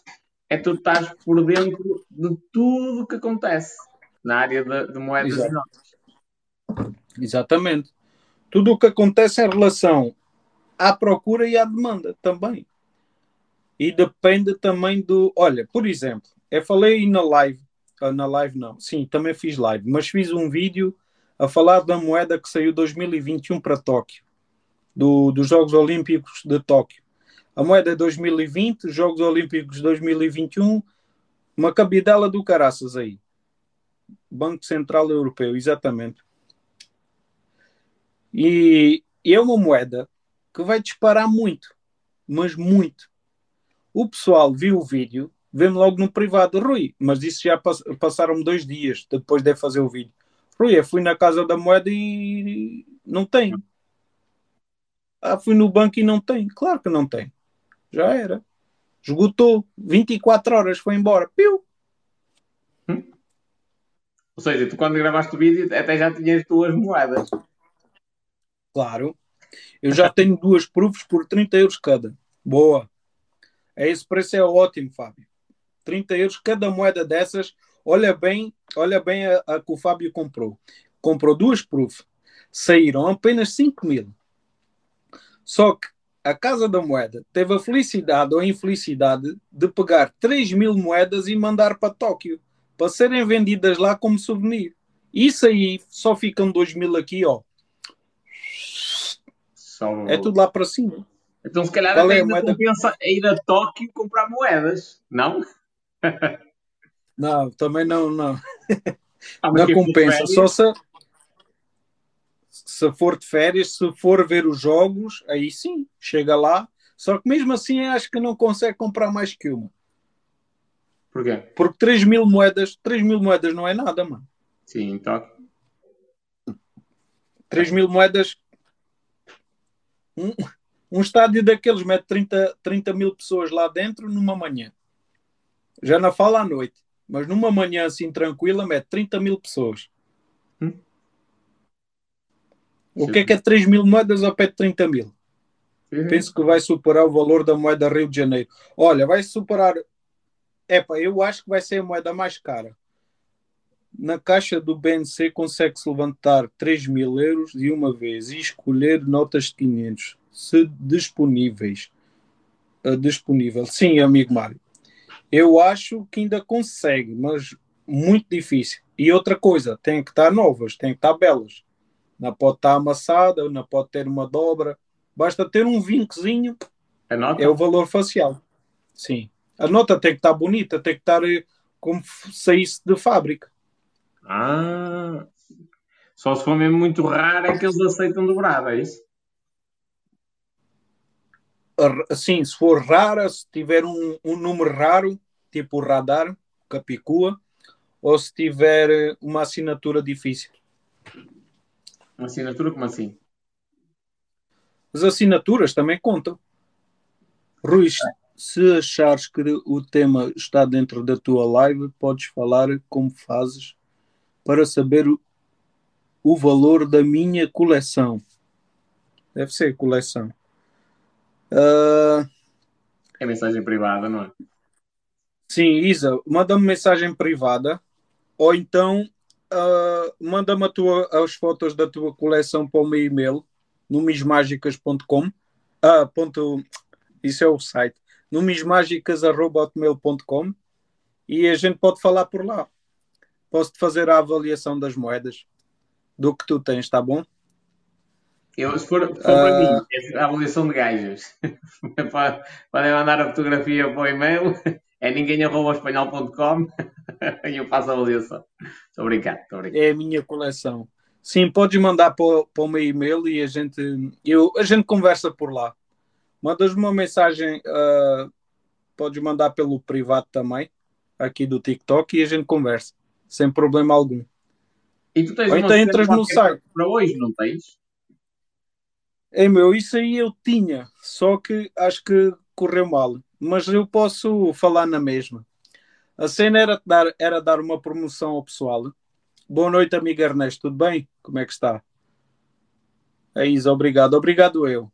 é tu estás por dentro de tudo o que acontece na área de, de moedas Exato. e notas. Exatamente. Tudo o que acontece em relação à procura e à demanda também. E depende também do. Olha, por exemplo, eu falei na live, ah, na live não, sim, também fiz live, mas fiz um vídeo a falar da moeda que saiu 2021 para Tóquio, do, dos Jogos Olímpicos de Tóquio. A moeda é 2020, Jogos Olímpicos 2021, uma cabidela do caraças aí. Banco Central Europeu, exatamente. E, e é uma moeda que vai disparar muito, mas muito. O pessoal viu o vídeo, vê-me logo no privado, Rui, mas isso já pass passaram dois dias depois de fazer o vídeo. Rui, eu fui na casa da moeda e não tem. Ah, fui no banco e não tem. Claro que não tem. Já era. Esgotou. 24 horas, foi embora. Piu! Ou seja, tu quando gravaste o vídeo até já tinhas duas moedas. Claro. Eu já tenho duas proofs por 30 euros cada. Boa. Esse preço é ótimo, Fábio. 30 euros cada moeda dessas. Olha bem, olha bem a, a que o Fábio comprou. Comprou duas proofs. Saíram apenas 5 mil. Só que a Casa da Moeda teve a felicidade ou a infelicidade de pegar 3 mil moedas e mandar para Tóquio para serem vendidas lá como souvenir. Isso aí só ficam 2 mil aqui, ó. Só... É tudo lá para cima. Então, se calhar, Qual até é ainda compensa ir a Tóquio comprar moedas, não? não, também não, não. Ah, não compensa. Só se, se for de férias, se for ver os jogos, aí sim, chega lá. Só que mesmo assim acho que não consegue comprar mais que uma. Porquê? Porque 3 mil moedas, 3 mil moedas não é nada, mano. Sim, então. 3 mil moedas. Um, um estádio daqueles mete 30, 30 mil pessoas lá dentro numa manhã. Já não fala à noite, mas numa manhã assim tranquila mete 30 mil pessoas. Hum? O que é que é 3 mil moedas ao pé de 30 mil? Uhum. Penso que vai superar o valor da moeda Rio de Janeiro. Olha, vai superar. Epá, eu acho que vai ser a moeda mais cara. Na caixa do BNC consegue-se levantar 3 mil euros de uma vez e escolher notas de 500, se disponíveis. Uh, disponível. Sim, amigo Mário. Eu acho que ainda consegue, mas muito difícil. E outra coisa, tem que estar novas, tem que estar belas não pode estar amassada, não pode ter uma dobra. Basta ter um vincozinho. É o valor facial. Sim. A nota tem que estar bonita, tem que estar eh, como saísse de fábrica. Ah. Só se for mesmo muito raro é que eles aceitam dobrada, é isso? Sim, se for rara, se tiver um, um número raro, tipo radar, capicua, ou se tiver eh, uma assinatura difícil. Uma assinatura como assim? As assinaturas também contam. Rui, se achares que o tema está dentro da tua live, podes falar como fazes para saber o, valor da minha coleção. Deve ser coleção. Uh... É mensagem privada, não é? Sim, Isa, manda-me mensagem privada ou então uh, manda-me as fotos da tua coleção para o meu e-mail, numismágicas.com. Ah, ponto, isso é o site. numismágicas.com e a gente pode falar por lá. Posso-te fazer a avaliação das moedas do que tu tens, está bom? Eu, se for, for para uh... mim, é a avaliação de gajas. Podem mandar a fotografia para o e-mail é ninguém arroba espanhol.com e eu faço a avaliação. Estou brincando, estou brincando. É a minha coleção. Sim, podes mandar para, para o meu e-mail e a gente, eu, a gente conversa por lá. Mandas uma mensagem, uh, podes mandar pelo privado também, aqui do TikTok, e a gente conversa, sem problema algum. E tu tens Ou então entras no site. Para hoje, não tens? É meu, isso aí eu tinha, só que acho que correu mal mas eu posso falar na mesma. A cena era dar, era dar uma promoção ao pessoal. Boa noite, amigo Ernesto, tudo bem? Como é que está? É isso, obrigado. Obrigado eu.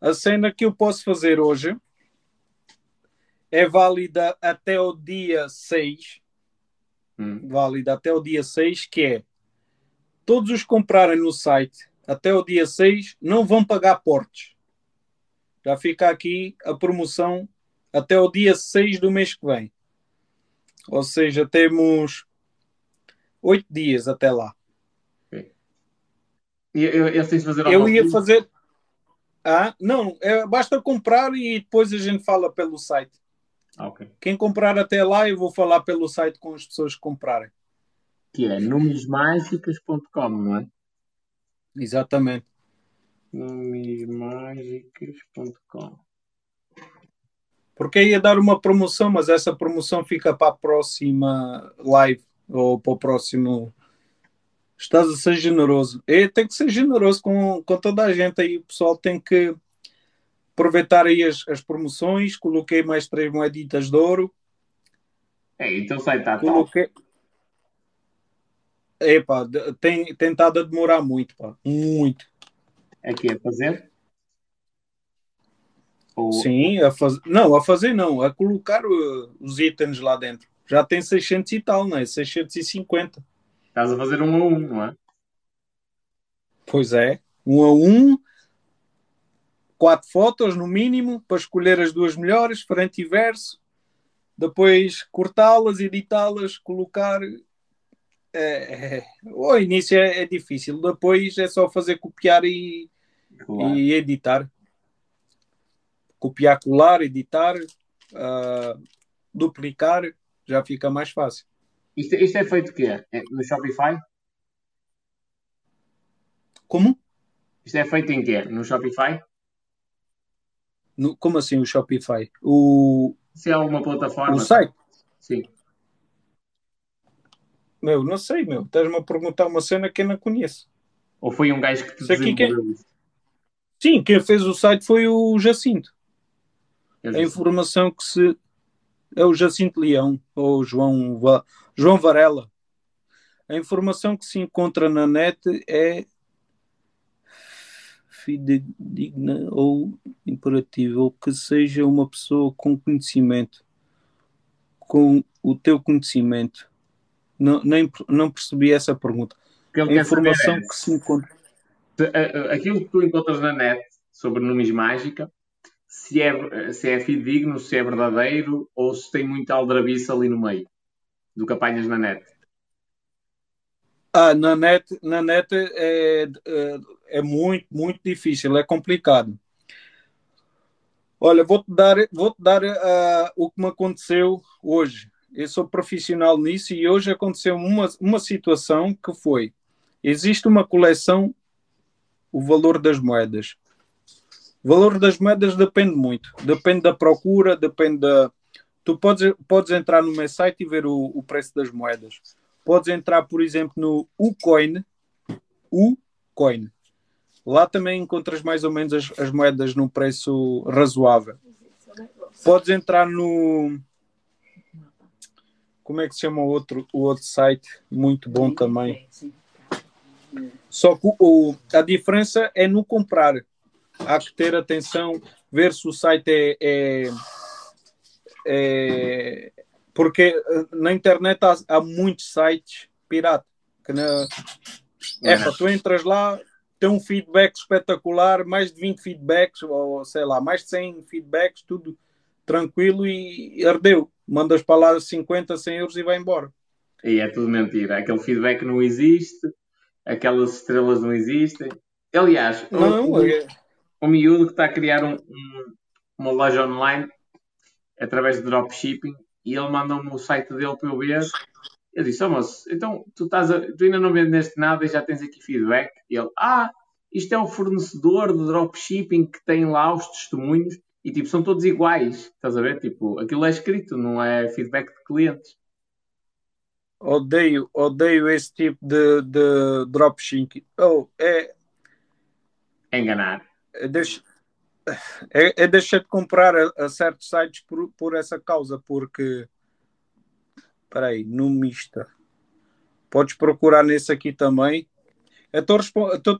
A cena que eu posso fazer hoje é válida até o dia 6. Hum. Válida até o dia 6, que é todos os comprarem no site até o dia 6 não vão pagar portes. Já fica aqui a promoção até o dia 6 do mês que vem. Ou seja, temos oito dias até lá. E eu, eu, eu, fazer eu ia fazer. Ah, não, é, basta comprar e depois a gente fala pelo site. Ah, okay. Quem comprar até lá, eu vou falar pelo site com as pessoas que comprarem. Que é numismágicas.com, não é? Exatamente. Numismágicas.com. Porque ia dar uma promoção, mas essa promoção fica para a próxima live ou para o próximo. Estás a ser generoso. E tem que ser generoso com, com toda a gente aí. O pessoal tem que aproveitar aí as, as promoções. Coloquei mais três moeditas de ouro. É, então sai tá Coloquei. Epá, tem, estado a demorar muito, pá. Muito. Aqui a fazer? Ou... Sim, a fazer. Não, a fazer não, a colocar uh, os itens lá dentro. Já tem 600 e tal, não é? 650. Estás a fazer um a um, não é? Pois é. Um a um, quatro fotos no mínimo, para escolher as duas melhores, frente e verso. Depois cortá-las, editá-las, colocar. É, é, o início é, é, difícil, depois é só fazer copiar e, claro. e editar copiar, colar, editar, uh, duplicar, já fica mais fácil. Isto, isto é feito o quê? É no Shopify? Como? Isto é feito em quê? No Shopify? No, como assim o Shopify? O... Se é uma plataforma. O site? Sim. Meu, não sei, meu. Estás-me a perguntar uma cena que eu não conheço. Ou foi um gajo que te desenvolveu isso? Sim, quem fez o site foi o Jacinto a informação que se. É o Jacinto Leão, ou João, Va... João Varela. A informação que se encontra na net é fidedigna ou imperativa, ou que seja uma pessoa com conhecimento, com o teu conhecimento. Não, nem, não percebi essa pergunta. A informação é, que se encontra. Aquilo que tu encontras na net sobre numismágica se é, se é fidedigno, se é verdadeiro ou se tem muita aldrabice ali no meio do que apanhas na net. Ah, na net, na net é, é, é muito, muito difícil, é complicado. Olha, vou-te dar, vou -te dar uh, o que me aconteceu hoje. Eu sou profissional nisso e hoje aconteceu uma, uma situação que foi: existe uma coleção, o valor das moedas. O valor das moedas depende muito. Depende da procura, depende da. Tu podes, podes entrar no meu site e ver o, o preço das moedas. Podes entrar, por exemplo, no Ucoin. Ucoin. Lá também encontras mais ou menos as, as moedas num preço razoável. Podes entrar no. Como é que se chama o outro, o outro site? Muito bom também. Só que o, a diferença é no comprar há que ter atenção, ver se o site é, é, é porque eh, na internet há, há muitos sites pirata que na, é, tu entras lá, tem um feedback espetacular, mais de 20 feedbacks, ou sei lá, mais de 100 feedbacks, tudo tranquilo e ardeu. Mandas para lá 50, 100 euros e vai embora. E é tudo mentira. Aquele feedback não existe, aquelas estrelas não existem. Aliás, não, o, é um miúdo que está a criar um, um, uma loja online através de dropshipping e ele mandou-me o site dele para eu ver. Eu disse, oh, moço, então tu, estás a, tu ainda não vendeste nada e já tens aqui feedback? E ele, ah, isto é o fornecedor de dropshipping que tem lá os testemunhos e tipo, são todos iguais. Estás a ver? Tipo, aquilo é escrito, não é feedback de clientes. Odeio, odeio esse tipo de, de dropshipping. Oh, é... é enganar deixa, é, é deixar de comprar a, a, certos sites por, por essa causa, porque espera aí, no mista podes procurar nesse aqui também. Estou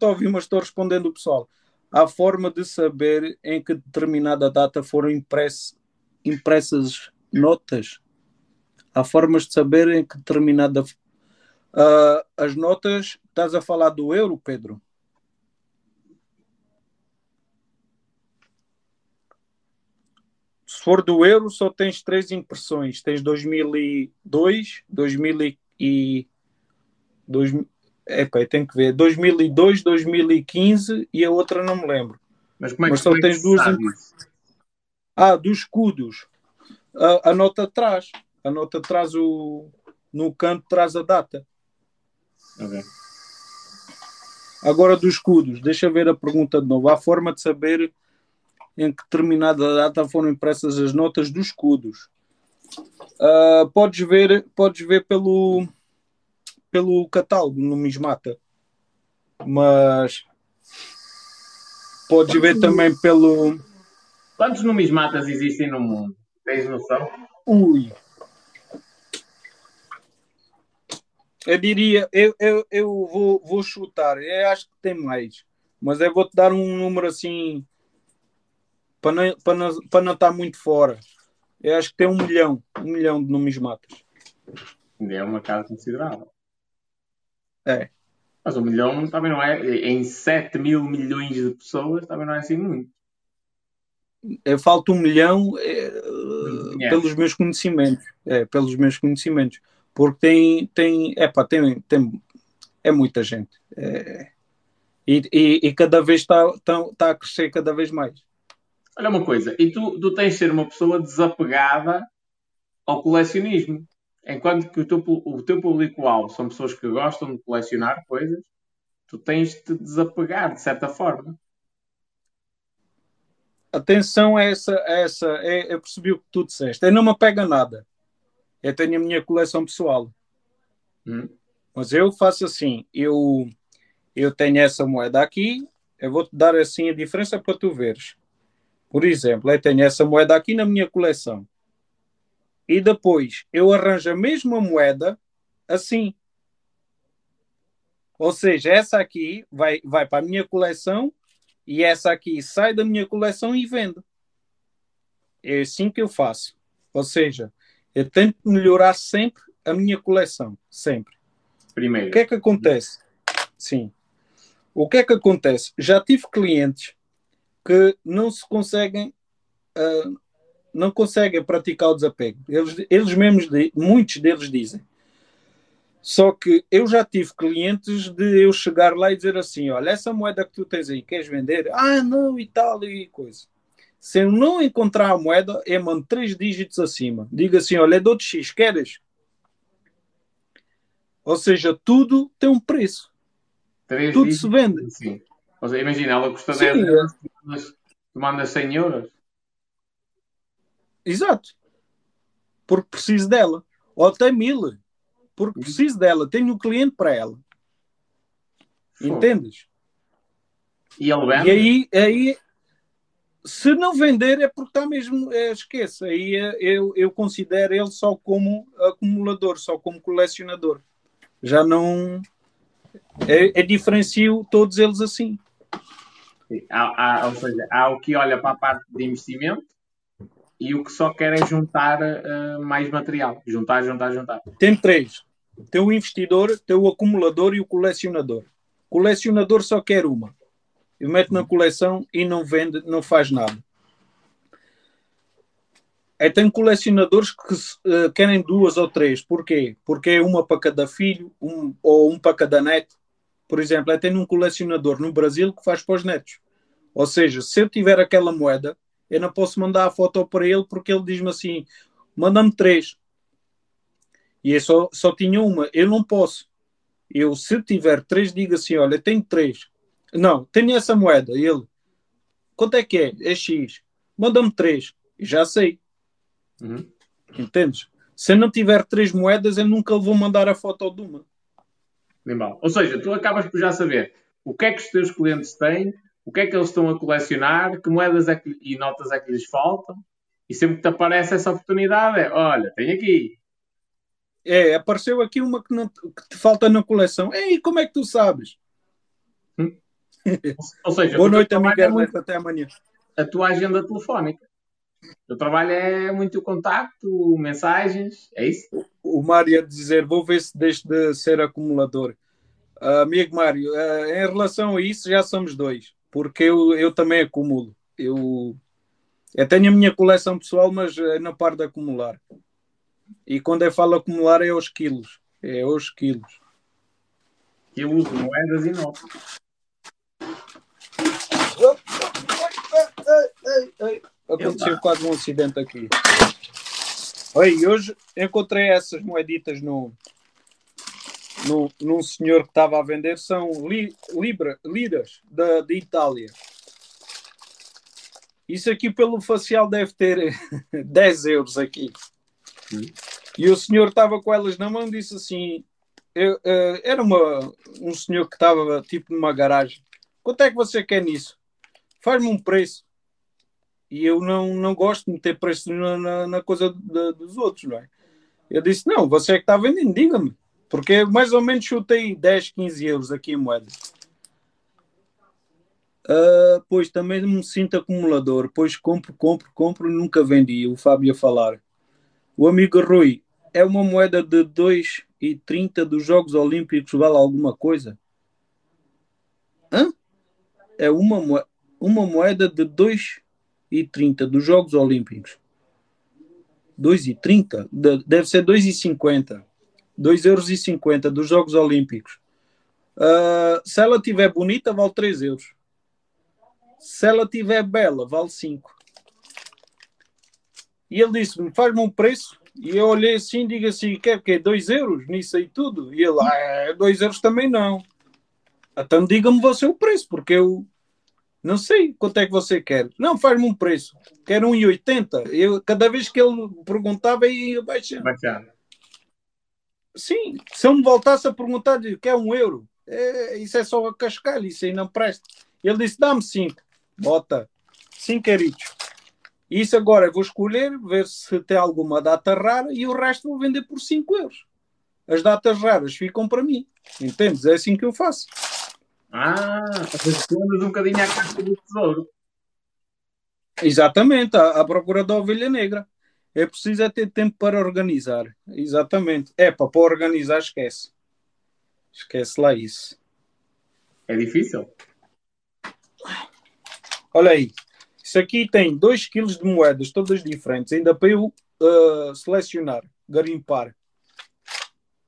a ouvir, mas estou respondendo o pessoal. Há forma de saber em que determinada data foram impress, impressas notas. Há formas de saber em que determinada. Uh, as notas, estás a falar do euro, Pedro? Se for do euro, só tens três impressões. Tens 2002, 2000 e... Dois, epa, tem que ver. 2002, 2015 e a outra não me lembro. Mas como é que, Mas só é tens duas impressões. Ah, dos escudos. A, a nota traz. A nota traz o... No canto traz a data. Agora dos escudos, deixa ver a pergunta de novo. Há forma de saber em que determinada data foram impressas as notas dos escudos. Uh, podes ver, podes ver pelo, pelo catálogo numismata, mas podes ver também pelo. Quantos numismatas existem no mundo? Tens noção? Ui. Eu diria, eu, eu, eu vou, vou chutar, eu acho que tem mais, mas eu vou-te dar um número assim para não, para não, para não estar muito fora. Eu acho que tem um milhão, um milhão de numismatas. É uma casa considerável. É. Mas um milhão também não é. Em 7 mil milhões de pessoas também não é assim muito. Eu falta um milhão é, pelos meus conhecimentos. É, pelos meus conhecimentos. Porque tem. tem é pá, tem, tem. É muita gente. É, e, e, e, cada vez está tá, tá a crescer cada vez mais. Olha uma coisa, e tu, tu tens de ser uma pessoa desapegada ao colecionismo. Enquanto que o teu, o teu público-alvo são pessoas que gostam de colecionar coisas, tu tens de te desapegar, de certa forma. Atenção a essa, a essa é, eu percebi o que tu disseste. Eu não me apego a nada. Eu tenho a minha coleção pessoal. Hum. Mas eu faço assim, eu, eu tenho essa moeda aqui, eu vou-te dar assim a diferença para tu veres. Por exemplo, eu tenho essa moeda aqui na minha coleção. E depois eu arranjo a mesma moeda assim. Ou seja, essa aqui vai, vai para a minha coleção e essa aqui sai da minha coleção e vendo. É assim que eu faço. Ou seja, eu tento melhorar sempre a minha coleção. Sempre. Primeiro. O que é que acontece? Sim. O que é que acontece? Já tive clientes que não se conseguem uh, não conseguem praticar o desapego. Eles, eles mesmos, muitos deles dizem. Só que eu já tive clientes de eu chegar lá e dizer assim: olha, essa moeda que tu tens aí, queres vender? Ah, não, e tal, e coisa. Se eu não encontrar a moeda, eu mando três dígitos acima. Diga assim: olha, é outro X, queres? Ou seja, tudo tem um preço. Três tudo se vende. Sim. Ou seja, imagina, ela custa 10 é. euros, tu mandas 100 euros. Exato. Porque preciso dela. Ou até mil. Porque uhum. preciso dela. Tenho um cliente para ela. Entendes? E ele vende? E aí, aí, se não vender é porque está mesmo, é, esqueça. Aí é, eu, eu considero ele só como acumulador, só como colecionador. Já não. É, é diferencio todos eles assim. Há, há, ou seja, há o que olha para a parte de investimento e o que só quer é juntar uh, mais material. Juntar, juntar, juntar. Tem três. Tem o investidor, tem o acumulador e o colecionador. Colecionador só quer uma. Ele mete na coleção e não vende, não faz nada. Aí tem colecionadores que uh, querem duas ou três. Porquê? Porque é uma para cada filho um, ou um para cada neto. Por exemplo, tem um colecionador no Brasil que faz para os netos. Ou seja, se eu tiver aquela moeda, eu não posso mandar a foto para ele porque ele diz-me assim: manda-me três. E eu só, só tinha uma. Eu não posso. Eu, se tiver três, digo assim: olha, tenho três. Não, tenho essa moeda. E ele, quanto é que é? É X. Manda-me três. E já sei. Uhum. Entendes? Se eu não tiver três moedas, eu nunca vou mandar a foto de uma. Animal. Ou seja, tu acabas por já saber o que é que os teus clientes têm, o que é que eles estão a colecionar, que moedas é que, e notas é que lhes faltam, e sempre que te aparece essa oportunidade é, olha, tem aqui. É, apareceu aqui uma que, não, que te falta na coleção. Ei, como é que tu sabes? Hum? Ou seja, boa noite, amigo é muito... até amanhã. A tua agenda telefónica. O trabalho é muito contacto, mensagens, é isso? O Mário ia dizer, vou ver se deixo de ser acumulador. Uh, amigo Mário, uh, em relação a isso já somos dois, porque eu, eu também acumulo. Eu, eu tenho a minha coleção pessoal, mas é na parte de acumular. E quando eu falo acumular é aos quilos. É aos quilos. Eu uso moedas e notas. Aconteceu quase um acidente aqui. Oi, hoje encontrei essas moeditas no, num, num senhor que estava a vender são li, libra, liras da, de Itália. Isso aqui pelo facial deve ter 10 euros aqui. Hum. E o senhor estava com elas na mão e disse assim: eu, uh, era uma, um senhor que estava tipo numa garagem. Quanto é que você quer nisso? Faz-me um preço. E eu não, não gosto de meter preço na, na, na coisa de, dos outros, não é? Eu disse: Não, você é que está vendendo, diga-me. Porque mais ou menos chutei 10, 15 euros aqui em moeda. Uh, pois também me sinto acumulador. Pois compro, compro, compro e nunca vendi. O Fábio a falar. O amigo Rui, é uma moeda de 2,30 dos Jogos Olímpicos, vale alguma coisa? Hã? É uma, moeda, uma moeda de 2,30 dos Jogos Olímpicos. 2,30? Deve ser 2,50. 2,50 euros dos Jogos Olímpicos. Uh, se ela tiver bonita, vale 3 euros. Se ela tiver bela, vale 5. E ele disse-me: faz-me um preço. E eu olhei assim, digo assim: quer que 2 euros nisso aí tudo? E ele: ah, 2 euros também não. Então diga-me você o preço, porque eu não sei quanto é que você quer. Não, faz-me um preço. Quero 1,80. Eu, cada vez que ele perguntava, ia baixando. Baixando. Sim, se eu me voltasse a perguntar, quer um euro? É, isso é só a cascalho, isso aí não presta. Ele disse: dá-me 5. Bota 5 eritos. Isso agora eu vou escolher, ver se tem alguma data rara e o resto vou vender por 5 euros. As datas raras ficam para mim. Entendes? É assim que eu faço. Ah, respondes um bocadinho à caixa do tesouro. Exatamente, à, à procura da ovelha negra. É preciso é ter tempo para organizar. Exatamente. É, para, organizar, esquece. Esquece lá isso. É difícil? Olha aí. Isso aqui tem 2 kg de moedas, todas diferentes, ainda para eu uh, selecionar, garimpar.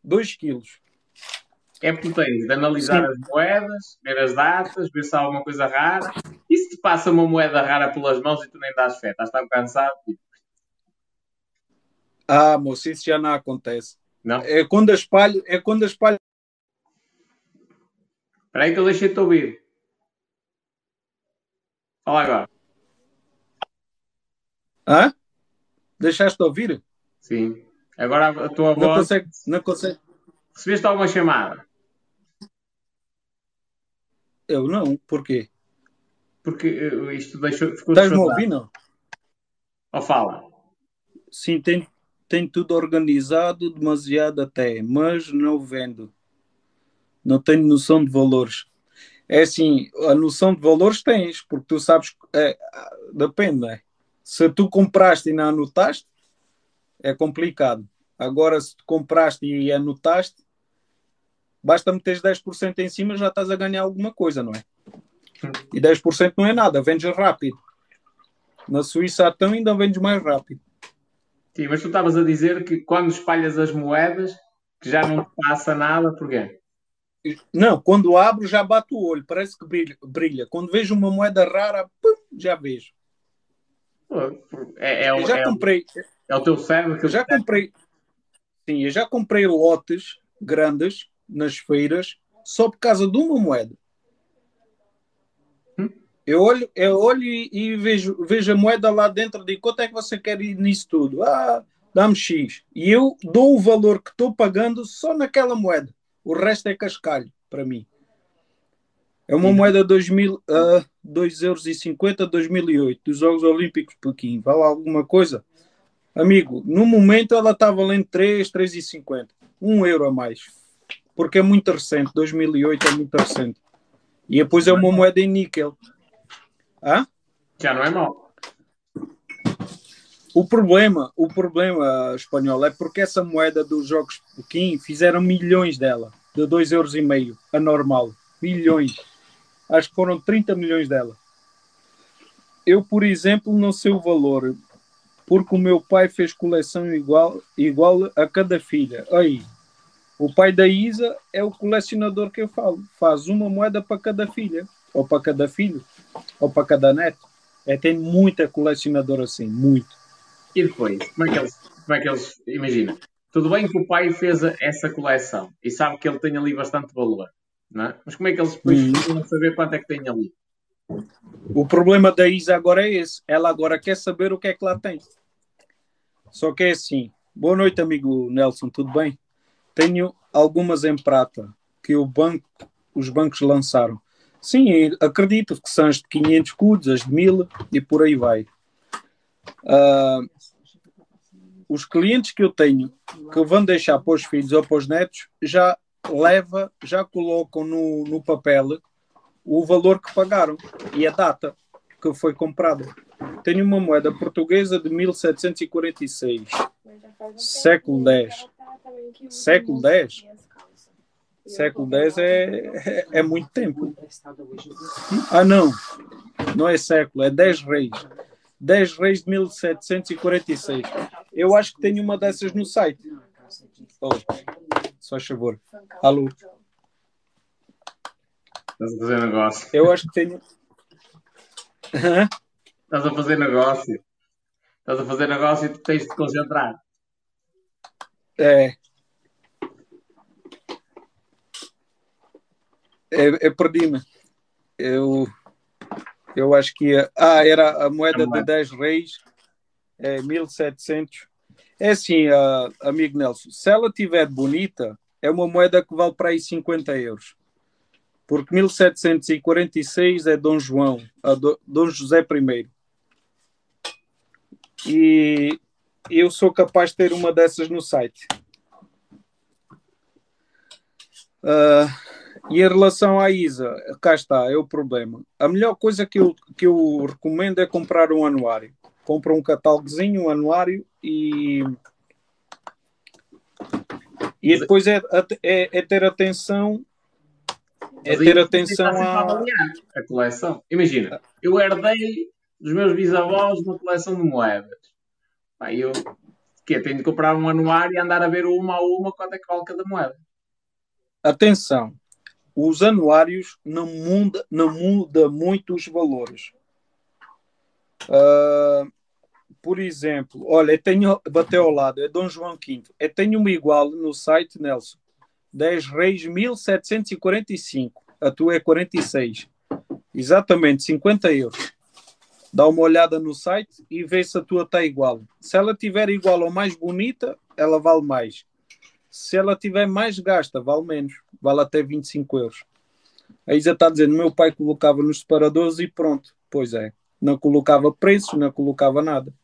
2 kg. É porque tens de analisar Sim. as moedas, ver as datas, ver se há alguma coisa rara. E se te passa uma moeda rara pelas mãos e tu nem dás fé, estás tão cansado? Ah, moço, isso já não acontece. Não? É quando a espalho, é quando a espalho. Espera aí que eu deixei-te ouvir. Fala agora. Hã? Deixaste de ouvir? Sim. Agora a tua voz. Não consegue. Não consegue. Recebeste alguma chamada? Eu não. Porquê? Porque eh, isto deixou. Estás-me não? Ou fala? Sim, tem, tem tudo organizado, demasiado até, mas não vendo. Não tenho noção de valores. É assim, a noção de valores tens, porque tu sabes. É, depende, não é? Se tu compraste e não anotaste, é complicado. Agora, se tu compraste e anotaste, basta meteres 10% em cima, já estás a ganhar alguma coisa, não é? E 10% não é nada, vendes rápido. Na Suíça, então, ainda vendes mais rápido. Sim, mas tu estavas a dizer que quando espalhas as moedas, que já não passa nada, porquê? Não, quando abro já bate o olho, parece que brilha. brilha. Quando vejo uma moeda rara, pum, já vejo. É, é, eu já é, comprei. É o teu cérebro que eu já comprei. Sim, eu já comprei lotes grandes nas feiras só por causa de uma moeda. Hum? Eu olho, eu olho e, e, vejo, vejo a moeda lá dentro e digo quanto é que você quer ir nisso tudo? Ah, dá-me X. E eu dou o valor que estou pagando só naquela moeda. O resto é cascalho para mim. É uma moeda de 2000, uh, 2,50€ 2008, dos Jogos Olímpicos de Pequim. Vale alguma coisa? Amigo, no momento ela está valendo 3, 3,50. 1 euro a mais. Porque é muito recente. 2008 é muito recente. E depois é uma moeda em níquel. Hã? Já não é mal. O problema, o problema espanhol é porque essa moeda dos Jogos Pequim fizeram milhões dela. De 2,5 euros, a normal. Milhões acho que foram 30 milhões dela. Eu, por exemplo, não sei o valor, porque o meu pai fez coleção igual, igual a cada filha. Aí, o pai da Isa é o colecionador que eu falo. Faz uma moeda para cada filha, ou para cada filho, ou para cada neto. É, tem muita colecionadora assim, muito. E depois, como é que eles, como é que eles imagina? tudo bem que o pai fez essa coleção e sabe que ele tem ali bastante valor, não é? Mas como é que eles depois vão saber quanto é que tem ali? O problema da Isa agora é esse. Ela agora quer saber o que é que lá tem. Só que é assim. Boa noite, amigo Nelson, tudo bem? Tenho algumas em prata que o banco, os bancos lançaram. Sim, acredito que são as de 500 escudos, as de 1000 e por aí vai. Uh, os clientes que eu tenho que vão deixar para os filhos ou para os netos já leva, já colocam no, no papel o valor que pagaram e a data que foi comprado. Tenho uma moeda portuguesa de 1746, século X. Século X? Século X é, é, muito tempo. Ah, não. Não é século, é 10 reis. 10 reis de 1746. Eu acho que tenho uma dessas no site. Oh, só favor. Alô. Estás a fazer negócio. Eu acho que tenho. Estás a fazer negócio. Estás a fazer negócio e tu tens de te concentrar. É. É, é perdi-me. Eu, eu acho que. Ah, era a moeda de 10 reis. É 1700. É assim, uh, amigo Nelson. Se ela estiver bonita, é uma moeda que vale para aí 50 euros porque 1746 é Dom João, Dom José I. E eu sou capaz de ter uma dessas no site. Uh, e em relação à Isa, cá está, é o problema. A melhor coisa que eu, que eu recomendo é comprar um anuário. Compra um catálogozinho, um anuário e. E depois é, é, é ter atenção é ter atenção a... a coleção. Imagina, eu herdei dos meus bisavós uma coleção de moedas. Aí eu que tenho de comprar um anuário e andar a ver uma a uma quanto é que vale cada moeda. Atenção, os anuários não muda, não muda muito os valores. Uh, por exemplo, olha, eu tenho, bateu ao lado, é Dom João V. Eu tenho uma igual no site, Nelson. 10 reis 1745. A tua é 46. Exatamente, 50 euros. Dá uma olhada no site e vê se a tua está igual. Se ela tiver igual ou mais bonita, ela vale mais. Se ela tiver mais gasta, vale menos. Vale até 25 euros. A Isa está dizendo: meu pai colocava nos separadores e pronto. Pois é. Não colocava preços, não colocava nada.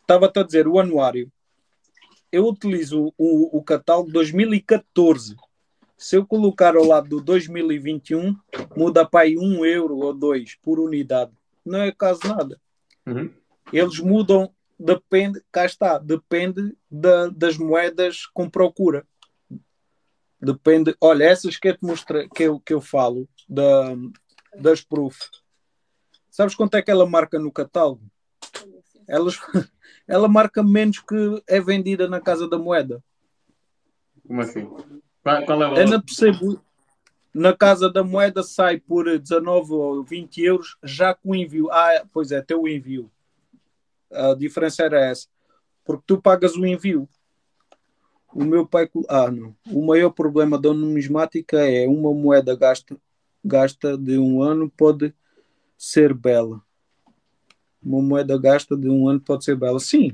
Estava-te a dizer o anuário eu utilizo o, o catálogo 2014. Se eu colocar ao lado do 2021, muda para aí um euro ou dois por unidade. Não é caso nada. Uhum. Eles mudam, depende, cá está, depende da, das moedas com procura. Depende, olha, essas que eu te mostrei, que eu, que eu falo, da, das proof. Sabes quanto é que ela marca no catálogo? Elas, ela marca menos que é vendida na Casa da Moeda. Como assim? Qual, qual é o? Eu não percebo. Na Casa da Moeda sai por 19 ou 20 euros, já com envio. Ah, pois é, teu envio. A diferença era essa. Porque tu pagas o envio. O meu pai. Ah, não. O maior problema da numismática é uma moeda gasta, gasta de um ano pode ser bela uma moeda gasta de um ano pode ser bela. Sim,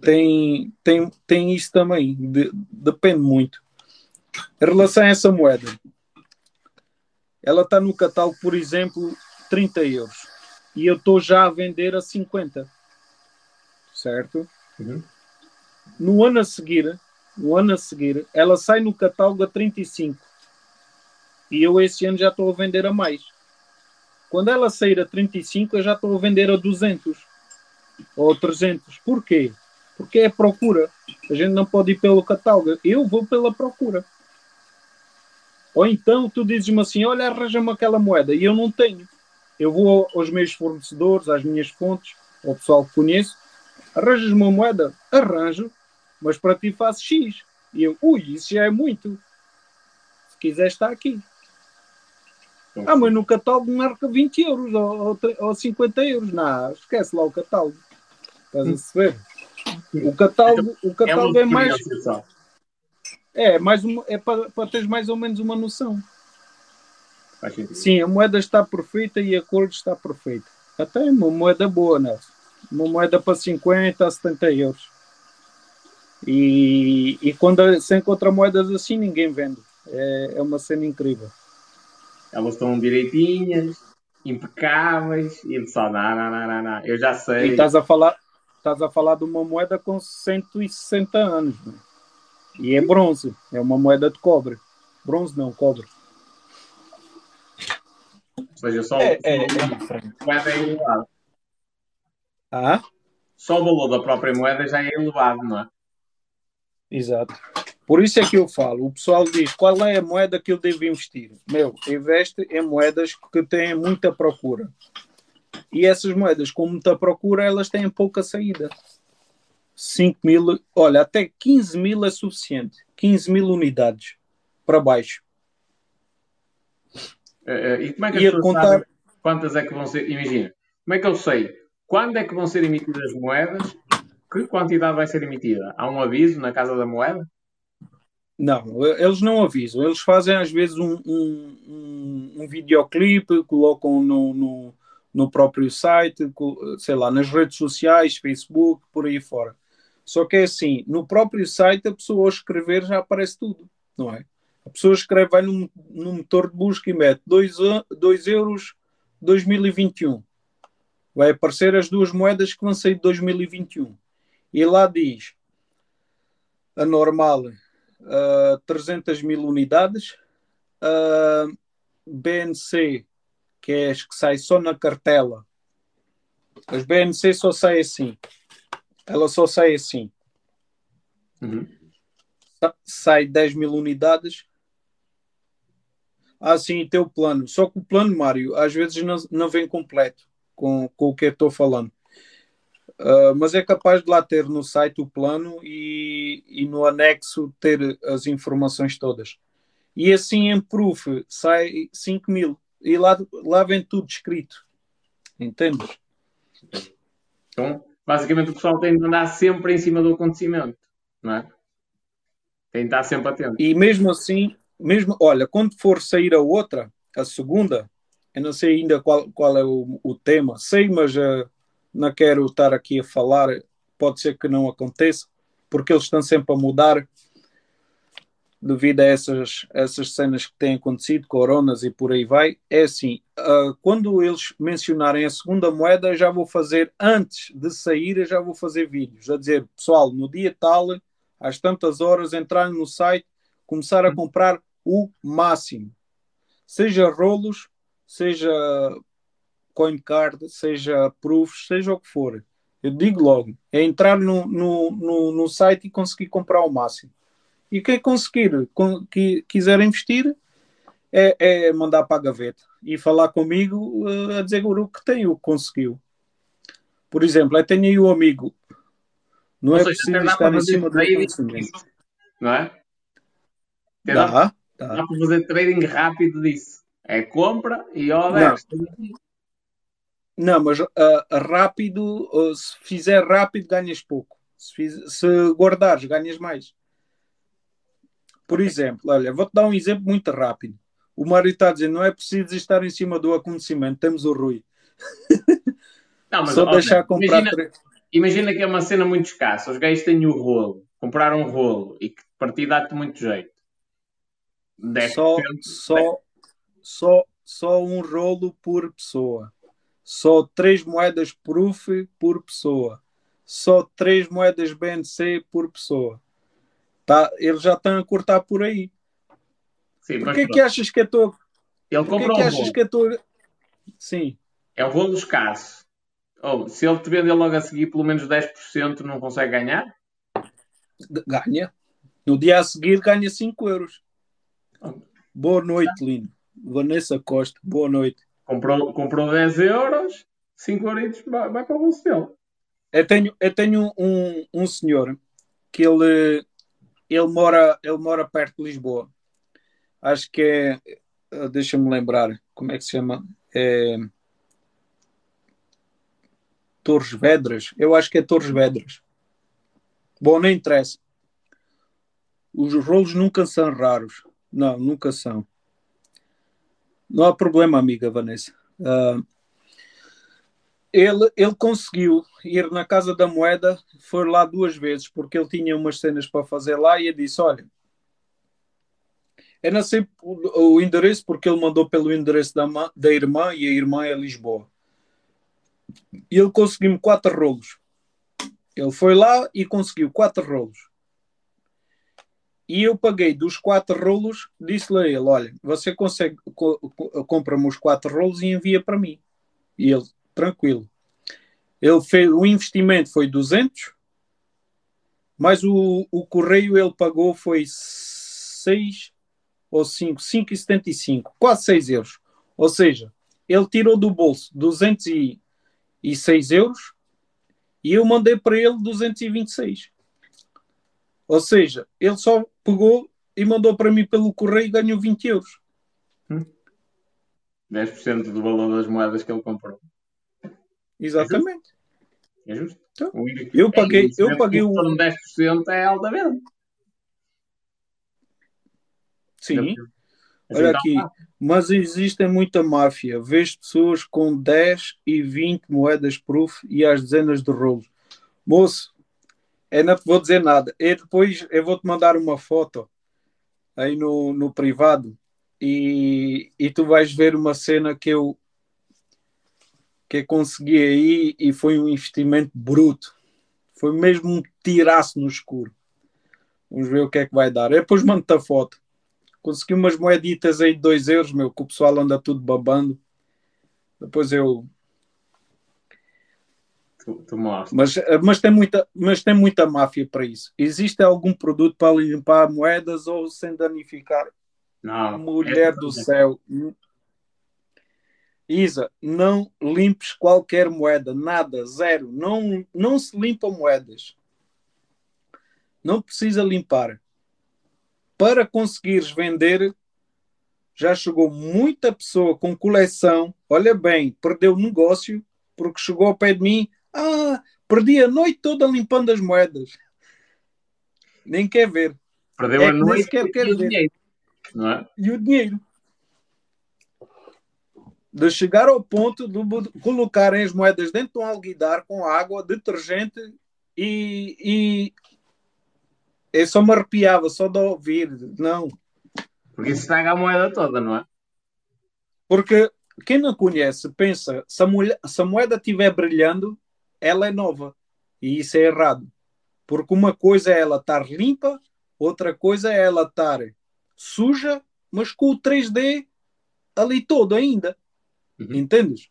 tem, tem, tem isso também, de, depende muito. Em relação a essa moeda, ela está no catálogo, por exemplo, 30 euros e eu estou já a vender a 50, certo? Uhum. No ano a seguir, no ano a seguir, ela sai no catálogo a 35 e eu esse ano já estou a vender a mais. Quando ela sair a 35, eu já estou a vender a 200 ou 300. Porquê? Porque é procura. A gente não pode ir pelo catálogo. Eu vou pela procura. Ou então tu dizes-me assim: olha, arranja-me aquela moeda e eu não tenho. Eu vou aos meus fornecedores, às minhas fontes, ao pessoal que conheço, arranjas uma moeda? Arranjo, mas para ti faço X. E eu, ui, isso já é muito. Se quiser, está aqui. Ah, mas no catálogo marca 20 euros ou, ou, ou 50 euros. Não, esquece lá o catálogo. Estás a saber? O catálogo, o catálogo é, uma mais. É, mais uma, é para, para teres mais ou menos uma noção. Sim, a moeda está perfeita e a cor está perfeita. Até é uma moeda boa, Nelson. Uma moeda para 50 a 70 euros. E, e quando se encontra moedas assim, ninguém vende. É, é uma cena incrível. Elas estão direitinhas, impecáveis, e ele só, não, não, não, não. Eu já E sei. estás a falar, estás a falar de uma moeda com 160 anos. né? E é bronze. É uma moeda de cobre. Bronze não, cobre. Ou seja, só, É, só é, o é valor diferente. da moeda é elevado. Ah, Só o valor da própria moeda já é elevado, não é? exato. Por isso é que eu falo. O pessoal diz qual é a moeda que eu devo investir. Meu, investe em moedas que têm muita procura. E essas moedas com muita procura, elas têm pouca saída. 5 mil, olha, até 15 mil é suficiente. 15 mil unidades para baixo. Eh, E como é que as pessoas contar- sabem quantas é que vão ser? Imagina, como é que eu sei quando é que vão ser emitidas moedas? Que quantidade vai ser emitida? Há um aviso na casa da moeda? Não, eles não avisam. Eles fazem às vezes um, um, um, um videoclipe, colocam no, no, no próprio site, sei lá, nas redes sociais, Facebook, por aí fora. Só que é assim, no próprio site a pessoa escrever já aparece tudo, não é? A pessoa escreve, vai no, no motor de busca e mete 2 euros 2021. Vai aparecer as duas moedas que vão sair de 2021. E lá diz a normal uh, 300 mil unidades, uh, BNC, que é as que sai só na cartela. As BNC só sai assim. Ela só sai assim. Uhum. Sa- Sai 10 mil unidades. Ah, sim, tem o plano. Só que o plano, Mário, às vezes não, não vem completo com, com o que eu estou falando. Uh, mas é capaz de lá ter no site o plano e, e no anexo ter as informações todas. E assim em proof sai 5 mil. E lá, lá vem tudo escrito. Entendes? Então, basicamente o pessoal tem de andar sempre em cima do acontecimento, não é? Tem de estar sempre atento. E mesmo assim, mesmo, olha, quando for sair a outra, a segunda, eu não sei ainda qual, qual é o, o tema, sei, mas uh, não quero estar aqui a falar, pode ser que não aconteça, porque eles estão sempre a mudar devido a essas, essas cenas que têm acontecido, coronas e por aí vai. É assim, uh, quando eles mencionarem a segunda moeda, já vou fazer, antes de sair, já vou fazer vídeos, a dizer, pessoal, no dia tal, às tantas horas, entrar no site, começar a comprar o máximo. Seja rolos, seja coin card, seja proofs, seja o que for. Eu digo logo, é entrar no, no, no, no site e conseguir comprar o máximo. E quem conseguir, com, que quiser investir, é, é, mandar para a gaveta e falar comigo uh, a dizer o que tem, o que conseguiu. Por exemplo, eu tenho aí o um amigo. Não Ou é seja, preciso estar em cima do conhecimento. não é? Dá, Dá, dá para fazer trading rápido disso. É compra e deste. Não, mas uh, rápido, uh, se fizer rápido, ganhas pouco. Se, fiz- se guardares, ganhas mais. Por exemplo, olha, vou-te dar um exemplo muito rápido. O Mário está a dizer, não é preciso estar em cima do acontecimento, temos o Rui. Não, Só ó, deixar comprar. imagina, imagina que é uma cena muito escassa. Os gajos têm o rolo, compraram um rolo e que partir dá-te muito jeito. 10%. Só, só, só, só um rolo por pessoa. Só três moedas proof por pessoa. Só três moedas BNC por pessoa. Tá, eles já estão a cortar por aí. Sim, Porquê que pronto. achas que eu estou. Ele Porquê comprou que um achas que eu estou. Sim. É um rolo escasso. Oh, se ele te vender logo a seguir pelo menos 10%, não consegue ganhar? Ganha. No dia a seguir ganha 5 euros. Boa noite, Lino. Vanessa Costa, boa noite. Comprou, comprou 10 euros, 5 euros vai, vai para o bolso dele. Eu tenho, eu tenho um, um senhor que ele, ele, mora, ele mora perto de Lisboa. Acho que é. eh, Deixa-me lembrar. Como é que se chama? É, Torres Vedras. Eu acho que é Torres Vedras. Bom, nem interessa. Os rolos nunca são raros. Não, nunca são. Não há problema, amiga Vanessa. Uh, ele, ele conseguiu ir na Casa da Moeda, foi lá duas vezes, porque ele tinha umas cenas para fazer lá e eu disse: Olha, eu não sei o, o endereço, porque ele mandou pelo endereço da, da irmã e a irmã é Lisboa. E ele conseguiu-me quatro rolos. Ele foi lá e conseguiu quatro rolos. E eu paguei dos quatro rolos, disse-lhe a ele: Olha, você consegue, co compra-me os quatro rolos e envia para mim. E ele, tranquilo. Ele fez, o investimento foi 200, mas o, o correio ele pagou foi 6 ou 5, 5,75, quase 6 euros. Ou seja, ele tirou do bolso 206 euros e eu mandei para ele 226. Ou seja, ele só pegou e mandou para mim pelo correio e ganhou 20 euros. Hum. 10% do valor das moedas que ele comprou. Exatamente. É justo. Então, eu paguei, é, eu paguei o. 10% é alta venda. Sim. Olha aqui, mas existe muita máfia. Vês pessoas com 10 e 20 moedas proof e às dezenas de rolos. Moço, eu não te vou dizer nada. Eu depois eu vou te mandar uma foto aí no, no privado e, e tu vais ver uma cena que eu que consegui aí e foi um investimento bruto. Foi mesmo um tiraço no escuro. Vamos ver o que é que vai dar. Eu depois mando-te a foto. Consegui umas moeditas aí de 2 euros, meu, que o pessoal anda tudo babando. Depois eu. Tu, tu mas, mas, tem muita, mas tem muita máfia para isso. Existe algum produto para limpar moedas ou sem danificar? Não. Mulher é do céu. Isa, não limpes qualquer moeda, nada, zero. Não, não se limpa moedas. Não precisa limpar. Para conseguires vender, já chegou muita pessoa com coleção. Olha bem, perdeu o negócio porque chegou ao pé de mim. Ah, perdi a noite toda limpando as moedas. Nem quer ver. Perdeu é a noite quer, quer e o dinheiro. Não é? E o dinheiro de chegar ao ponto de colocarem as moedas dentro de um alguidar com água, detergente e, e eu só me arrepiava só de ouvir. Não. Porque isso estraga a moeda toda, não é? Porque quem não conhece pensa se a, mulher, se a moeda estiver brilhando, ela é nova. E isso é errado. Porque uma coisa é ela estar limpa, outra coisa é ela estar suja, mas com o 3D ali todo ainda. Uhum. Entendes?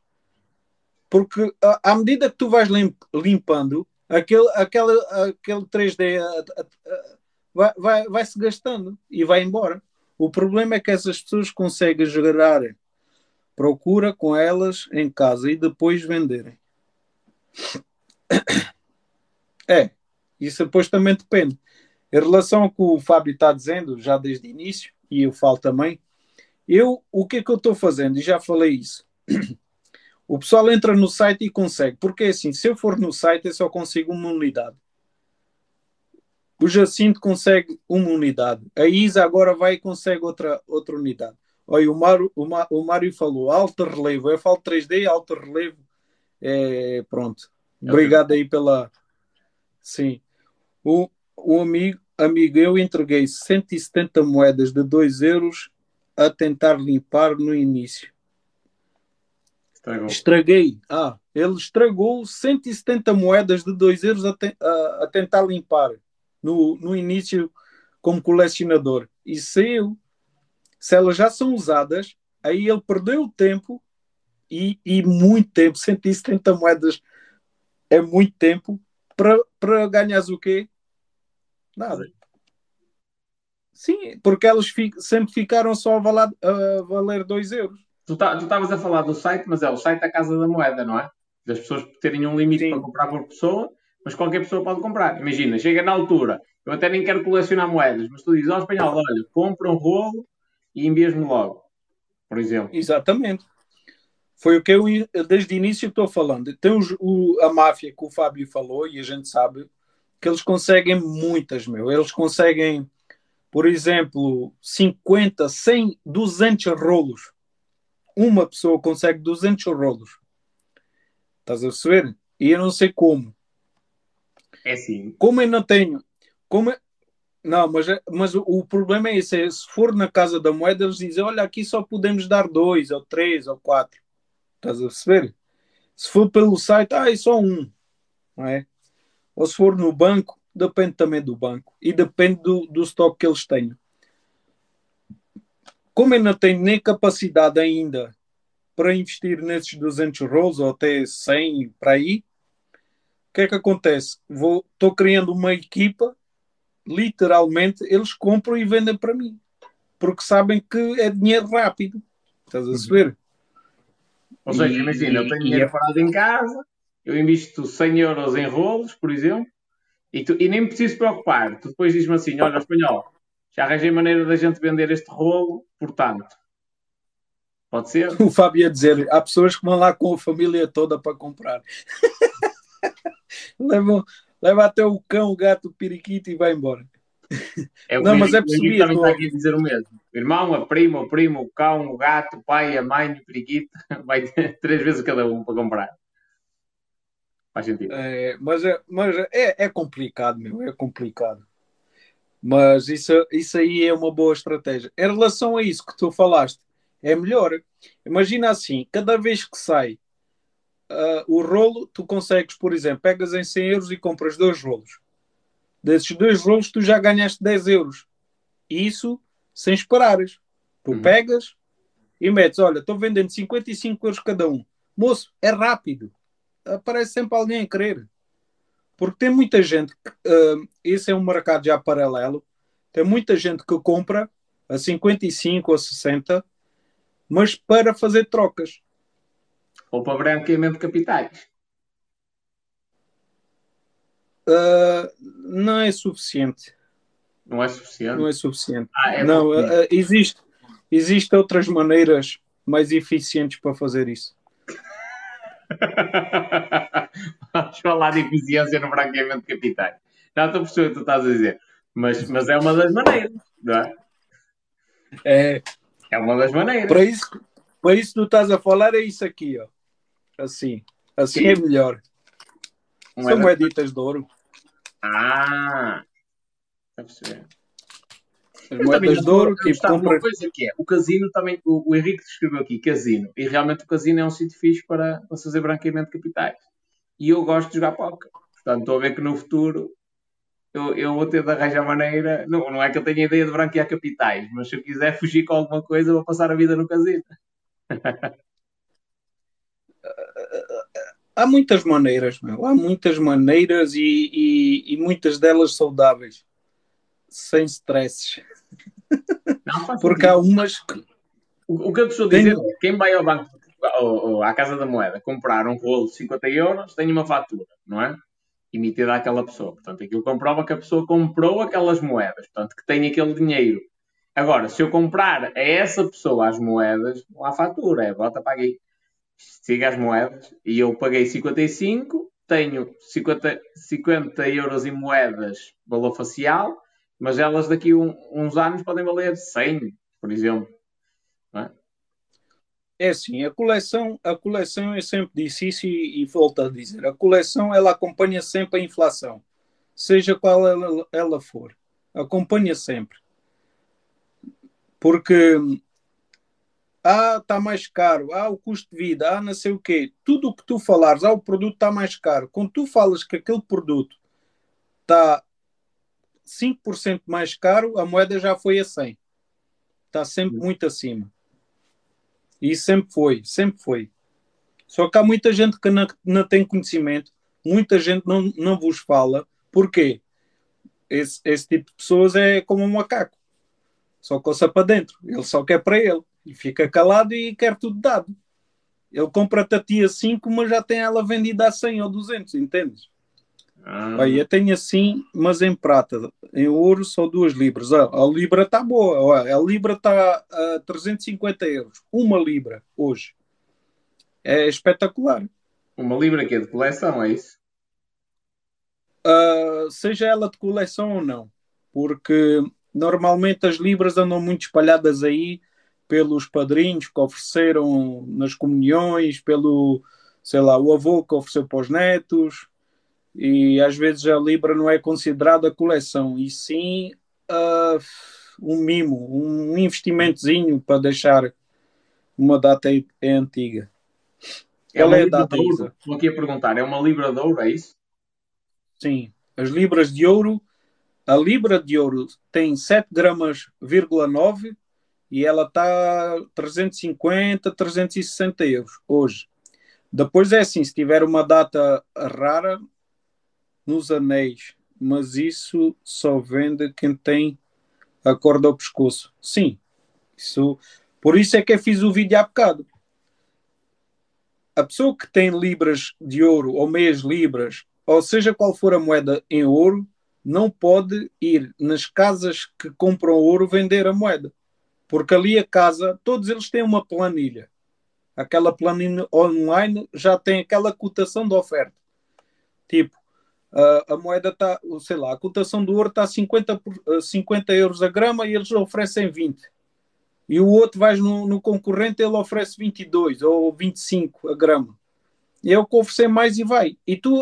Porque à medida que tu vais limpando, aquele, aquele, aquele 3D vai, vai, se gastando e vai embora. O problema é que essas pessoas conseguem gerar procura com elas em casa e depois venderem. É, isso depois também depende. Em relação ao que o Fábio está dizendo, já desde o início, e eu falo também, eu, o que é que eu estou fazendo? E já falei isso. O pessoal entra no site e consegue, porque assim, se eu for no site, eu só consigo uma unidade. O Jacinto consegue uma unidade. A Isa agora vai e consegue outra, outra unidade. Olha, o Mário, o, o Mário falou alto relevo. Eu falo 3D, alto relevo. É, pronto. Obrigado aí pela. Sim. O, o amigo, amigo, eu entreguei 170 moedas de 2 euros a tentar limpar no início. Estragou. Estraguei. Ah, ele estragou 170 moedas de 2 euros a, te, a, a, tentar limpar no, no início como colecionador. E se, eu, se elas já são usadas, aí ele perdeu o tempo e, e muito tempo, 170 moedas é muito tempo para ganhar o quê? Nada. Sim, porque elas fi, sempre ficaram só a valer, a valer 2 euros. Tu tá, estavas a falar do site, mas é o site da Casa da Moeda, não é? Das pessoas terem um limite Sim. para comprar por pessoa, mas qualquer pessoa pode comprar. Imagina, chega na altura, eu até nem quero colecionar moedas, mas tu dizes ao espanhol, olha, compra um rolo e envias-me logo, por exemplo. Exatamente. Foi o que eu desde o início estou falando. Tem o, a máfia que o Fábio falou, e a gente sabe que eles conseguem muitas, meu. Eles conseguem, por exemplo, 50, 100, 200 rolos. Uma pessoa consegue 200 rolos. Estás a perceber? E eu não sei como. É assim. Como eu não tenho. Como eu- Não, mas, mas o, o problema é esse: é, se for na casa da moeda, eles dizem: olha, aqui só podemos dar dois, ou três, ou quatro. Estás a perceber? Se for pelo site, ah, é só um. Não é? Ou se for no banco, depende também do banco. E depende do, do estoque que eles tenham. Como eu não tenho nem capacidade ainda para investir nesses 200 rolls, ou até 100 para aí, o que é que acontece? Vou, estou criando uma equipa, literalmente, eles compram e vendem para mim. Porque sabem que é dinheiro rápido. Estás a perceber? Ou seja, imagina, eu tenho dinheiro e- parado em casa, eu invisto 100 euros em rolos, por exemplo, e, tu- e nem me preciso preocupar. Tu depois dizes-me assim: olha, espanhol, já arranjei maneira da gente vender este rolo, portanto. Pode ser? O Fábio ia dizer: há pessoas que vão lá com a família toda para comprar. Levam, leva até o cão, o gato, o periquito e vai embora. É Não, mas é percebido, também está aqui a dizer o mesmo. O irmão, a prima, o primo, o cão, o gato, o pai, a mãe, o periquito, vai três vezes cada um para comprar. Faz sentido. É, mas é, mas é, é complicado, meu, é complicado. Mas isso, isso aí é uma boa estratégia. Em relação a isso que tu falaste, é melhor. Imagina assim: cada vez que sai ah, o rolo, tu consegues, por exemplo, pegas em 100 euros e compras dois rolos. Desses dois rolos, tu já ganhaste 10 euros. Isso sem esperares. Tu Uhum. pegas e metes: olha, estou vendendo 55 euros cada um. Moço, é rápido. Aparece sempre alguém a querer. Porque tem muita gente, que, ah, esse é um mercado já paralelo, tem muita gente que compra a 55 ou 60, mas para fazer trocas. Ou para branqueamento de capitais. Ah, não é suficiente. Não é suficiente. Não é suficiente. Ah, é não, existe, existe outras maneiras mais eficientes para fazer isso. Vamos falar de eficiência no branqueamento de capitais. Já estou a perceber o que tu estás a dizer. Mas, mas é uma das maneiras, não é? É, É uma das maneiras. para isso, para isso que tu estás a falar é isso aqui, ó. Assim, assim Sim. é melhor. São moeditas de ouro. Ah! Está a perceber? As moedas de ouro de compra. uma coisa que é, o casino também, o, o Henrique descreveu aqui, casino, e realmente o casino é um sítio fixe para, para fazer branqueamento de capitais. E eu gosto de jogar póquer. Portanto, estou a ver que no futuro eu, eu vou ter de arranjar maneira, não, não é que eu tenha ideia de branquear capitais, mas se eu quiser fugir com alguma coisa, vou passar a vida no casino. Há muitas maneiras, meu. Há muitas maneiras e, e, e muitas delas saudáveis. Sem stresses. Não, Porque há umas que. O, o que eu te estou a Tem- dizer é quem vai ao banco ou, ou à Casa da Moeda comprar um rolo de 50 euros tem uma fatura, não é? Emitida àquela pessoa. Portanto, aquilo comprova que a pessoa comprou aquelas moedas, portanto, que tem aquele dinheiro. Agora, se eu comprar a essa pessoa as moedas, não há fatura, é bota aqui. Siga as moedas e eu paguei 55, tenho 50, 50 euros em moedas, valor facial, mas elas daqui a um- uns anos podem valer 100, por exemplo. É assim, a coleção, a coleção, eu sempre disse isso e, e volto a dizer, a coleção ela acompanha sempre a inflação, seja qual ela, ela for, acompanha sempre. Porque ah, está mais caro, ah, o custo de vida, ah, não sei o quê. Tudo o que tu falares, ah, o produto está mais caro. Quando tu falas que aquele produto está 5% mais caro, a moeda já foi a 100. Está sempre muito acima. E sempre foi, sempre foi. Só que há muita gente que não, não tem conhecimento, muita gente não, não vos fala. Porquê? Esse, esse tipo de pessoas é como um macaco. Só coça para dentro. Ele só quer para ele. E fica calado e quer tudo dado. Ele compra-te a ti a 5, mas já tem ela vendida a 100 ou 200, entendes? Ah, Olha, eu tenho assim, mas em prata. Em ouro só duas libras. Ah, a libra está boa. A libra está a 350 euros. Uma libra hoje. É espetacular. uma libra aqui de coleção, é isso? uh, seja ela de coleção ou não, porque normalmente as libras andam muito espalhadas aí pelos padrinhos que ofereceram nas comunhões, pelo, sei lá, o avô que ofereceu para os netos, e às vezes a libra não é considerada coleção, e sim uh, um mimo, um investimentozinho para deixar uma data é antiga. É Ela é data Estou aqui a perguntar, é uma libra de ouro, é isso? Sim, as libras de ouro, a libra de ouro tem 7 gramas, 9 e ela está 350, 360 euros hoje. Depois é assim, se tiver uma data rara nos anéis, mas isso só vende quem tem a corda ao pescoço. Sim, isso, por isso é que eu fiz o vídeo há bocado. A pessoa que tem libras de ouro ou meias libras, ou seja qual for a moeda em ouro, não pode ir nas casas que compram ouro vender a moeda. Porque ali a casa, todos eles têm uma planilha. Aquela planilha online já tem aquela cotação de oferta. Tipo, a moeda está, sei lá, a cotação do ouro está a 50, 50 euros a grama e eles oferecem 20. E o outro vais no, no concorrente, ele oferece 22 ou 25 a grama. E é o que oferecer mais e vai. E tu,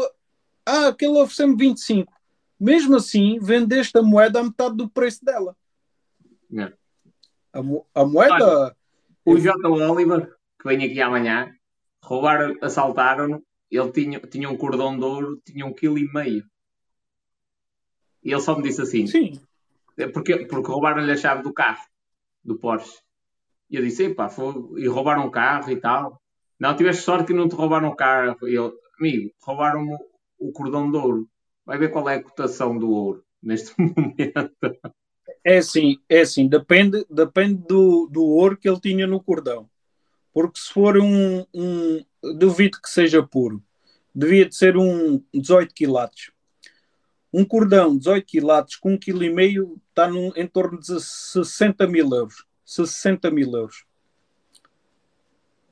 ah, aquele ofereceu-me 25. Mesmo assim, vendeste a moeda a metade do preço dela. Yeah. A, a moeda. o J. Oliver, que vem aqui amanhã, roubaram, assaltaram-no. Ele tinha, tinha um cordão de ouro, tinha um quilo e meio. E ele só me disse assim: Sim. É porque, porque roubaram-lhe a chave do carro, do Porsche. E eu disse: Epá, foi, e roubaram o carro e tal. Não, tiveste sorte que não te roubaram o carro. E ele, amigo, roubaram-me o cordão de ouro. Vai ver qual é a cotação do ouro neste momento. É assim, é assim, depende, depende do, do ouro que ele tinha no cordão. Porque se for um, um duvido que seja puro, devia de ser um 18 quilates. Um cordão 18 quilates com 1,5 kg está num, em torno de 60 mil euros. 60 mil euros.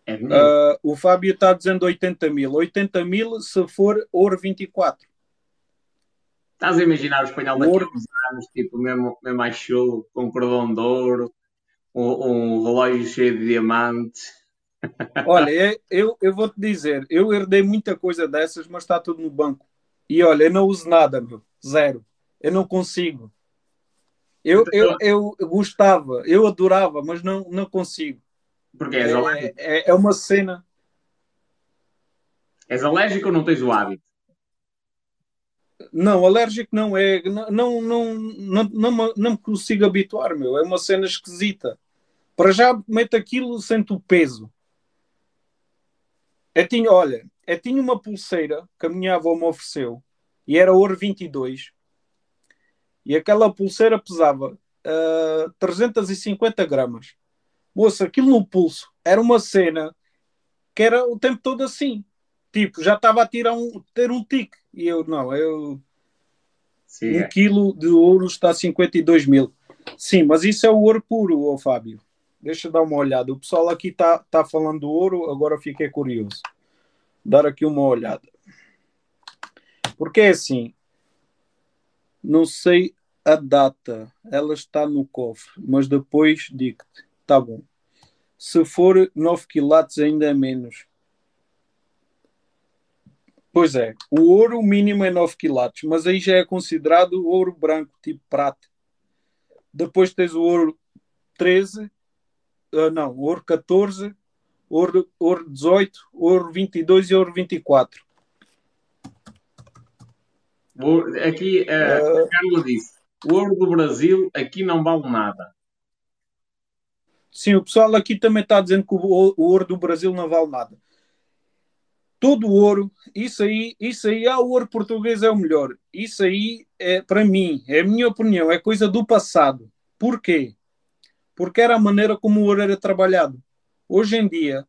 É uh, o Fábio está dizendo 80 mil. 80 mil se for ouro 24. Estás a imaginar o espanhol daqui a uns anos, tipo, mesmo, mesmo mais show, com um cordão de ouro, um, um relógio cheio de diamantes. Olha, eu, eu vou te dizer, eu herdei muita coisa dessas, mas está tudo no banco. E olha, eu não uso nada, meu. Zero. Eu não consigo. Eu, eu, eu gostava, eu adorava, mas não, não consigo. Porque és é, alérgico? É, é uma cena. És alérgico ou não tens o hábito? Não, alérgico não é. Não, não, não, não, não, não me consigo habituar, meu. É uma cena esquisita. Para já meto aquilo, sento o peso. Eu tinha, olha, eu tinha uma pulseira que a minha avó me ofereceu e era ouro 22. E aquela pulseira pesava uh, ah, 350 gramas. Moça, aquilo no pulso era uma cena que era o tempo todo assim. Tipo, já estava a tirar um, ter um tique. E eu, não, eu. Sim, um é. quilo de ouro está a 52 mil. Sim, mas isso é o ouro puro, ô Fábio. Deixa eu dar uma olhada. O pessoal aqui está tá falando do ouro, agora fiquei curioso. Dar aqui uma olhada. Porque é assim, não sei a data, ela está no cofre, mas depois digo-te, tá bom. Se for 9 quilates, ainda é menos. Pois é, o ouro mínimo é 9 quilates, mas aí já é considerado ouro branco, tipo prata. Depois tens o ouro 13, uh, não, ouro 14, ouro, ouro 18, ouro 22 e ouro 24. Aqui uh, a Carla disse: o ouro do Brasil aqui não vale nada. Sim, o pessoal aqui também está dizendo que o, o ouro do Brasil não vale nada todo o ouro, isso aí, isso aí, ah, o ouro português é o melhor. Isso aí é para mim, é a minha opinião, é coisa do passado. Por quê? Porque era a maneira como o ouro era trabalhado. Hoje em dia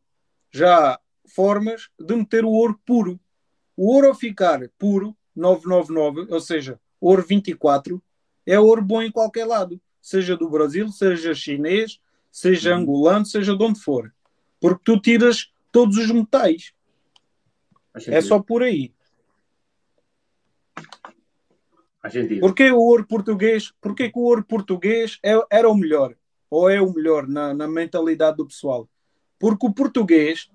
já há formas de meter o ouro puro. O ouro ao ficar puro, 999, ou seja, ouro 24, é ouro bom em qualquer lado, seja do Brasil, seja chinês, seja uhum. angolano, seja de onde for. Porque tu tiras todos os metais é só por aí. Sentido. Porquê o ouro português, porquê que o ouro português é, era o melhor? Ou é o melhor na, na mentalidade do pessoal? Porque o português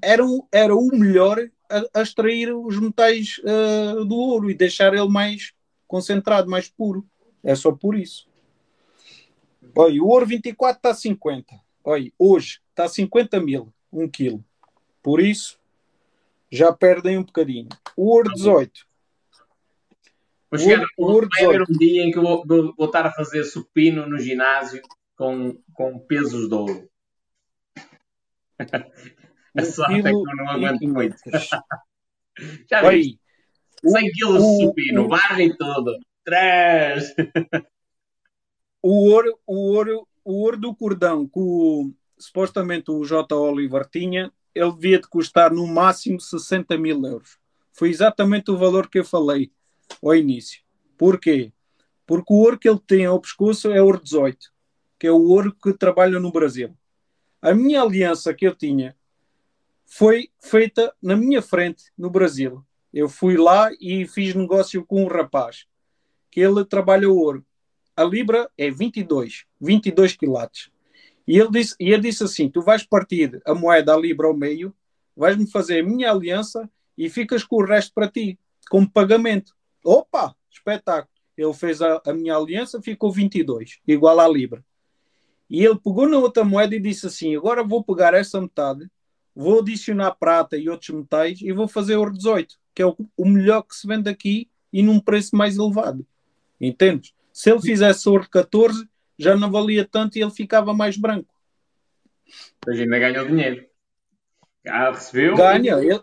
era, um, era o melhor a, a extrair os metais uh, do ouro e deixar ele mais concentrado, mais puro. É só por isso. Olha, o ouro 24 está a 50. Olha, hoje está a 50 mil, um quilo. Por isso, já perdem um bocadinho. O ouro 18. Vou chegar, o ouro, vai haver um dia em que eu vou, vou, vou estar a fazer supino no ginásio com, com pesos de ouro. a sorte é que eu não aguento muito. Já vi. 100 quilos de supino, barra e tudo. Três. o ouro, o ouro, o ouro do cordão que o, supostamente o J. Oliver tinha, ele devia de custar no máximo 60 mil euros. Foi exatamente o valor que eu falei ao início. Porquê? Porque o ouro que ele tem ao pescoço é ouro 18, que é o ouro que trabalha no Brasil. A minha aliança que eu tinha foi feita na minha frente no Brasil. Eu fui lá e fiz negócio com um rapaz que ele trabalha o ouro. A libra é 22, 22 quilates. E ele disse, e ele disse assim: Tu vais partir a moeda a libra ao meio, vais-me fazer a minha aliança e ficas com o resto para ti, como pagamento. Opa, espetáculo. Ele fez a, a minha aliança, ficou 22, igual à libra. E ele pegou na outra moeda e disse assim: Agora vou pegar essa metade, vou adicionar prata e outros metais e vou fazer ouro 18, que é o, o melhor que se vende aqui e num preço mais elevado. Entendes? Se ele fizesse ouro 14, já não valia tanto e ele ficava mais branco. Mas ainda ganhou dinheiro. Ah, recebeu? Ganha. Ele,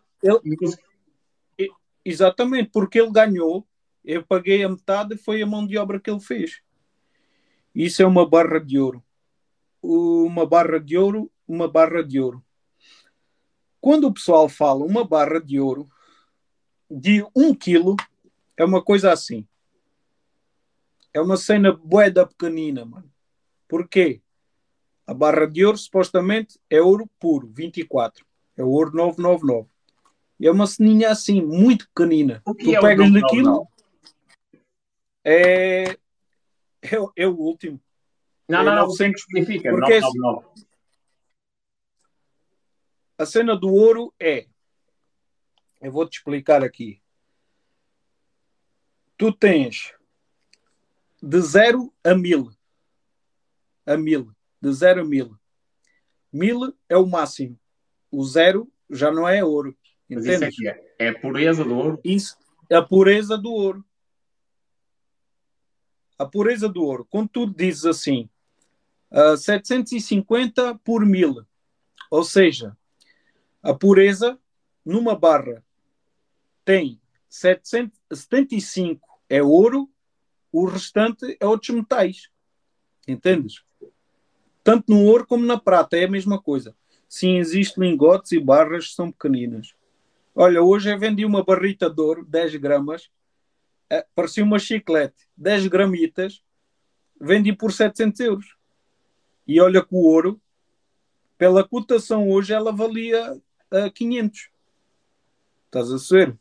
ele, exatamente, porque ele ganhou, eu paguei a metade, foi a mão de obra que ele fez. Isso é uma barra de ouro. Uma barra de ouro, uma barra de ouro. Quando o pessoal fala uma barra de ouro de um quilo, é uma coisa assim. É uma cena boeda pequenina, mano. Porquê? A barra de ouro, supostamente, é ouro puro, 24. É o ouro 999. E é uma ceninha assim, muito pequenina. O que tu é pegas o naquilo. É... é... É, o último. Não, é não, não. O que significa? Porque 999. A cena do ouro é. Eu vou te explicar aqui. Tu tens de 0 a 1000. A 1000. De 0 a 1000. 1000 é o máximo. O zero já não é ouro. É, que é? é a pureza do ouro? Isso, a pureza do ouro. A pureza do ouro. Quando tu dizes assim, uh, 750 por 1000, ou seja, a pureza numa barra tem 775 é ouro o restante é outros metais. Entendes? Tanto no ouro como na prata é a mesma coisa. Sim, existem lingotes e barras que são pequeninas. Olha, hoje eu vendi uma barrita de ouro, 10 gramas, é, parecia uma chiclete, 10 gramitas, vendi por 700 euros. E olha que o ouro, pela cotação hoje, ela valia uh, 500. Estás a ser?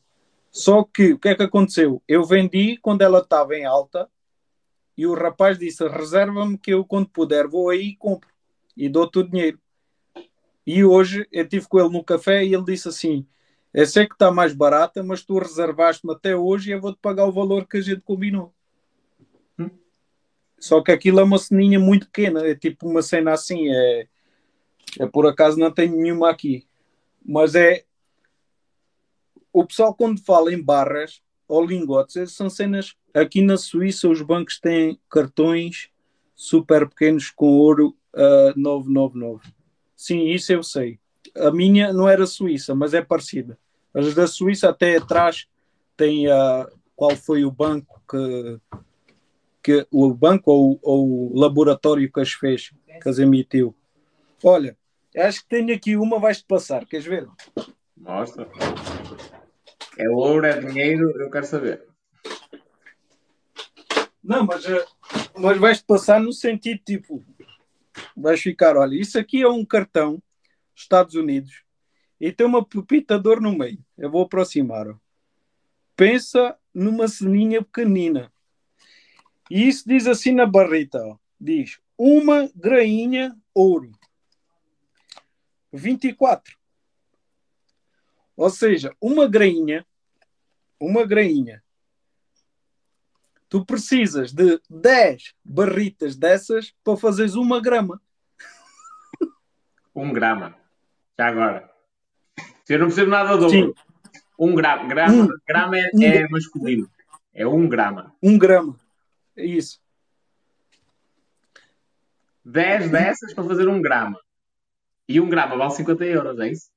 Só que o que é que aconteceu? Eu vendi quando ela estava em alta e o rapaz disse: reserva-me que eu, quando puder, vou aí e compro e dou-te o dinheiro. E hoje eu estive com ele no café e ele disse assim: Eu sei que está mais barata, mas tu reservaste-me até hoje e eu vou-te pagar o valor que a gente combinou. Só que aquilo é uma ceninha muito pequena, é tipo uma cena assim, é, é por acaso não tenho nenhuma aqui. Mas é, o pessoal quando fala em barras ou lingotes, são cenas. Aqui na Suíça os bancos têm cartões super pequenos com ouro uh, 999. Sim, isso eu sei. A minha não era suíça, mas é parecida. As da Suíça até atrás tem uh, qual foi o banco que, que o banco ou, ou o laboratório que as fez, que as emitiu. Olha, acho que tenho aqui uma, vais-te passar, queres ver? Mostra. É ouro, é dinheiro, eu quero saber. Não, mas, eh, mas vais passar no sentido tipo, vais ficar, olha, isso aqui é um cartão Estados Unidos e tem uma pepita de ouro no meio. Eu vou aproximar. Pensa numa ceninha pequenina. E isso diz assim na barrita, ó. diz uma grainha ouro. 24. Ou seja, uma grainha, uma grainha, tu precisas de 10 barritas dessas para fazeres uma grama. Um grama. Já agora. Se eu não percebo nada do ouro. Um grama. Grama, um, grama é, um, é masculino. É um grama. Um grama. É isso. 10 dessas para fazer um grama. E um grama vale 50 euros, é isso?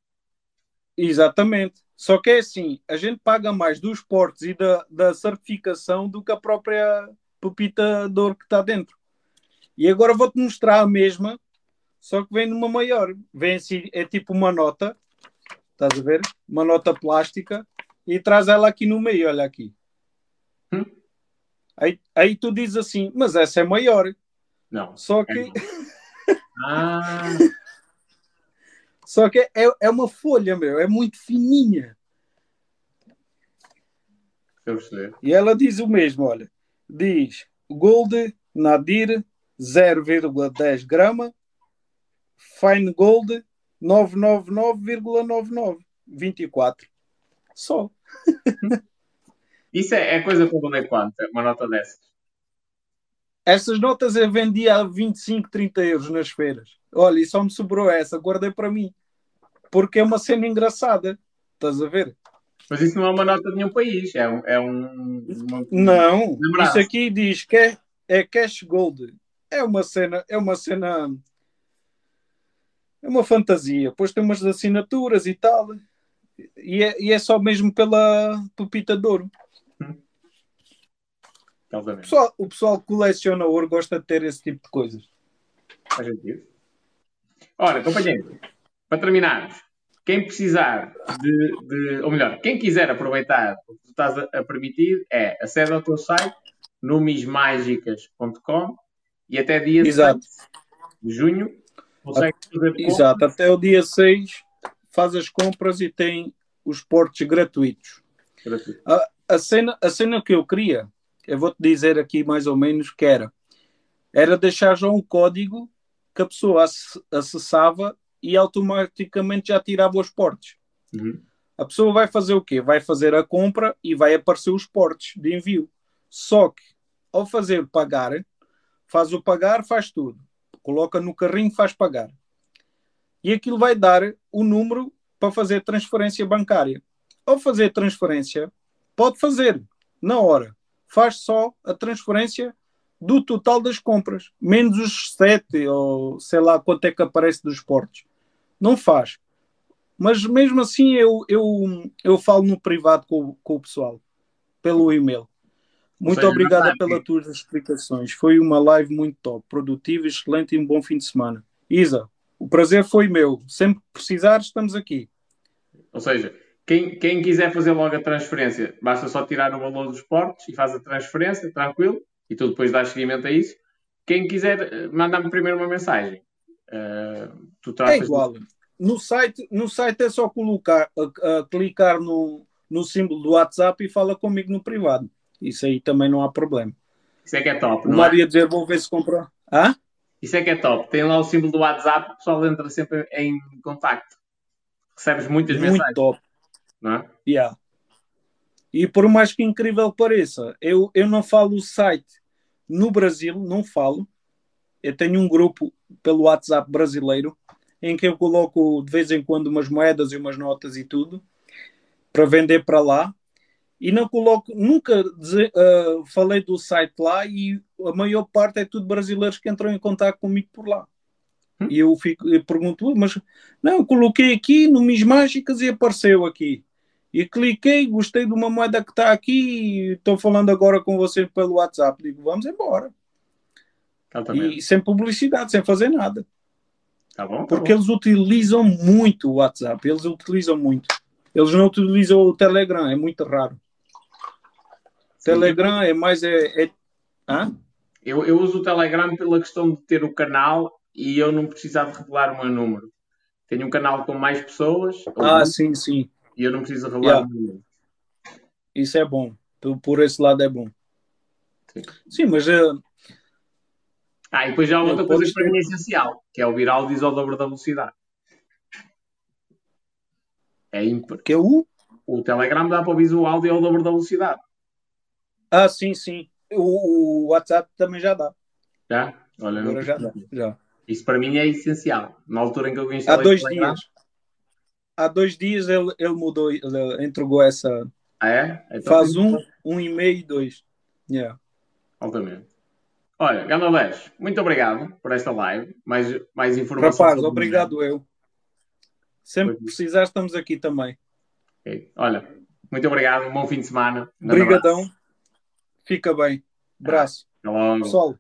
Exatamente. Só que é assim, a gente paga mais dos portos e da, da certificação do que a própria pepita de ouro que está dentro. E agora vou-te mostrar a mesma, só que vem numa maior. Vem assim, é tipo uma nota, estás a ver? Uma nota plástica e traz ela aqui no meio, olha aqui. Hum? Aí, aí tu dizes assim, mas essa é maior. Não. Só que. É ah. Só que é, é uma folha, meu, é muito fininha. Eu sei. E ela diz o mesmo, olha. Diz Gold Nadir 0,10 grama, Fine Gold 999,99 24. Só. Isso é, é coisa para valer quanto? Uma nota dessas? Essas notas eu vendia a 25, 30 euros nas feiras. Olha, e só me sobrou essa, guardei para mim. Porque é uma cena engraçada. Estás a ver? Mas isso não é uma nota de nenhum país, é um. É um uma... Não, isso aqui diz que é, é cash gold. É uma cena, é uma cena. É uma fantasia. Depois tem umas assinaturas e tal. E é, e é só mesmo pela pepita de ouro. O pessoal, o pessoal que coleciona ouro gosta de ter esse tipo de coisas. Faz sentido. Ora, companheiro, para terminarmos, quem precisar de, de, ou melhor, quem quiser aproveitar o que tu estás a, a permitir é acede ao teu site numismágicas.com e até dia Exato. 6 de junho consegue fazer compras. Exato, até o dia 6 faz as compras e tem os portos gratuitos. Gratuito. A, a, cena, a cena que eu queria eu vou-te dizer aqui mais ou menos que era. Era deixar já um código que a pessoa acessava e automaticamente já tirava os portes. Uhum. A pessoa vai fazer o quê? Vai fazer a compra e vai aparecer os portes de envio. Só que, ao fazer pagar, faz o pagar, faz tudo. Coloca no carrinho, faz pagar. E aquilo vai dar o número para fazer transferência bancária. Ao fazer transferência, pode fazer na hora faz só a transferência do total das compras, menos os 7 ou sei lá quanto é que aparece dos portos. Não faz. Mas mesmo assim eu, eu, eu falo no privado com, com o pessoal, pelo e-mail. Muito seja, obrigada pelas tuas explicações. Foi uma live muito top, produtiva, excelente e um bom fim de semana. Isa, o prazer foi meu. Sempre que precisar, estamos aqui. Ou seja, quem, quem quiser fazer logo a transferência, basta só tirar o valor dos portos e faz a transferência, tranquilo, e tu depois dás seguimento a isso. Quem quiser, eh, manda-me primeiro uma mensagem. Uh, tu é igual. No site, no site é só colocar, uh, uh, clicar no, no símbolo do WhatsApp e fala comigo no privado. Isso aí também não há problema. Isso é que é top. O Mário ia dizer, vou ver se compra. Hã? Isso é que é top. Tem lá o símbolo do WhatsApp, o pessoal entra sempre em contacto. Recebes muitas Muito mensagens. Muito top não é? Yeah. E por mais que incrível pareça, eu, eu não falo o site no Brasil, não falo. Eu tenho um grupo pelo WhatsApp brasileiro em que eu coloco de vez em quando umas moedas e umas notas e tudo para vender para lá. E não coloco, nunca uh, falei do site lá e a maior parte é tudo brasileiros que entram em contato comigo por lá. Hum? E eu, fico, eu pergunto, mas não, eu coloquei aqui no Mis Mágicas e apareceu aqui. E cliquei, gostei de uma moeda que está aqui e estou falando agora com você pelo WhatsApp. Digo, vamos embora. E sem publicidade, sem fazer nada. Tá bom, tá Porque bom. eles utilizam muito o WhatsApp. Eles utilizam muito. Eles não utilizam o Telegram, é muito raro. Sim, Telegram é mais. É, é... Eu, eu uso o Telegram pela questão de ter o canal e eu não precisar de revelar o meu número. Tenho um canal com mais pessoas. Ah, sim, sim. E eu não preciso revelar yeah. Isso é bom. Por esse lado é bom. Sim. Sim, mas uh, Ah, e depois já há outra Ele coisa para mim é essencial, que é ouvir áudios ao dobro da velocidade. É ímpar. que é o. O Telegram dá para ouvir o áudio ao dobro da velocidade. Ah, sim, sim. O, o WhatsApp também já dá. Já? Olha, não Agora já dá. Já. Isso para mim é essencial. Na altura em que eu Há instalei dois dias. Há dois dias ele, ele mudou, ele entregou essa. Ah, é? Então, Faz um, um e meio e dois. Yeah. Altamente. Olha, Ganda 10, muito obrigado por esta live. Mais, mais informação. Rapaz, obrigado eu. Sempre que precisar, estamos aqui também. Ok. Olha, muito obrigado. Um bom fim de semana. Um Obrigadão. Fica bem. Braço. abraço. Até logo. Pessoal,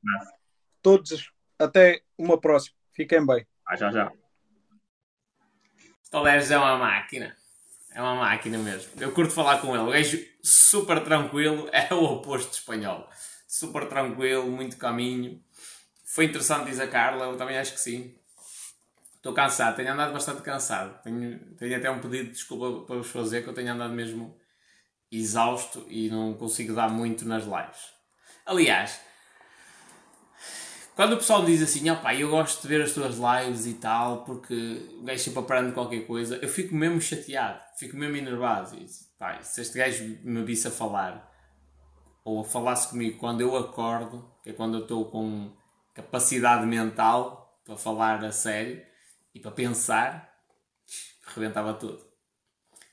todos, até uma próxima. Fiquem bem. Ah, já, já. Toleres é uma máquina. É uma máquina mesmo. Eu curto falar com ele. O gajo super tranquilo. É o oposto espanhol. Super tranquilo, muito caminho. Foi interessante, diz a Carla. Eu também acho que sim. Estou cansado. Tenho andado bastante cansado. Tenho, tenho até um pedido de desculpa para vos fazer que eu tenho andado mesmo exausto e não consigo dar muito nas lives. Aliás, quando o pessoal diz assim, opá, eu gosto de ver as tuas lives e tal, porque o gajo sempre aprende qualquer coisa, eu fico mesmo chateado, fico mesmo enervado. Se este gajo me visse a falar, ou falasse comigo quando eu acordo, que é quando eu estou com capacidade mental para falar a sério e para pensar, rebentava tudo.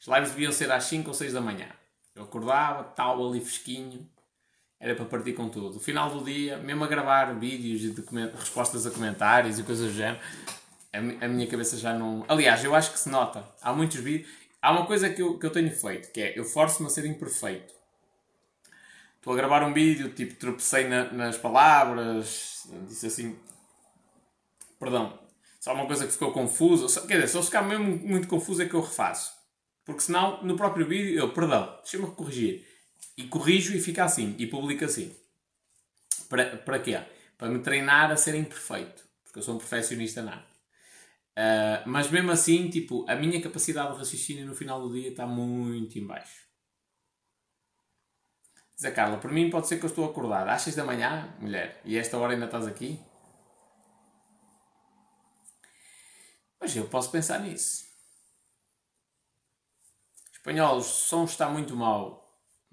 As lives deviam ser às 5 ou 6 da manhã. Eu acordava, tal ali fresquinho, era para partir com tudo. No final do dia, mesmo a gravar vídeos e respostas a comentários e coisas do género, a, a minha cabeça já não. Aliás, eu acho que se nota. Há muitos vídeos. Há uma coisa que eu, que eu tenho feito, que é eu forço-me a ser imperfeito. Estou a gravar um vídeo, tipo, tropecei na- nas palavras, disse assim. Perdão. Só uma coisa que ficou confusa. Quer dizer, se eu ficar mesmo muito confuso é que eu refaço. Porque senão, no próprio vídeo, eu, perdão, deixa-me corrigir. E corrijo e fica assim. E publico assim. Para, para quê? Para me treinar a ser imperfeito. Porque eu sou um perfeccionista nato. Ah, mas mesmo assim, tipo, a minha capacidade de raciocínio no final do dia está muito em baixo. Diz Carla, por mim pode ser que eu estou acordado às 6 da manhã, mulher, e esta hora ainda estás aqui? Mas eu posso pensar nisso. Espanhol, o som está muito mal.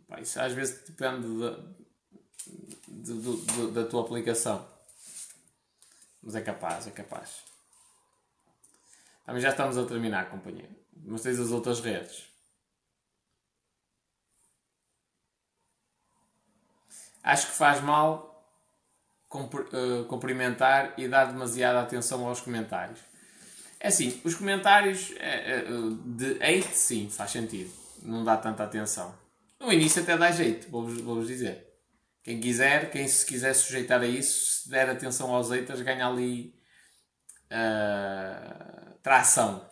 Pá, isso às vezes depende de- do- do- da tua aplicação. Mas é capaz, é capaz. Já estamos a terminar, companheiro. Mas tens as outras redes. Acho que faz mal eh, cumprimentar e dar demasiada atenção aos comentários. É assim, os comentários eh, eh, de hate, sim, faz sentido. Não dá tanta atenção. No início até dá jeito, vou-vos vou-vos dizer. Quem quiser, quem se quiser sujeitar a isso, se der atenção aos haters, ganha ali ah, tração.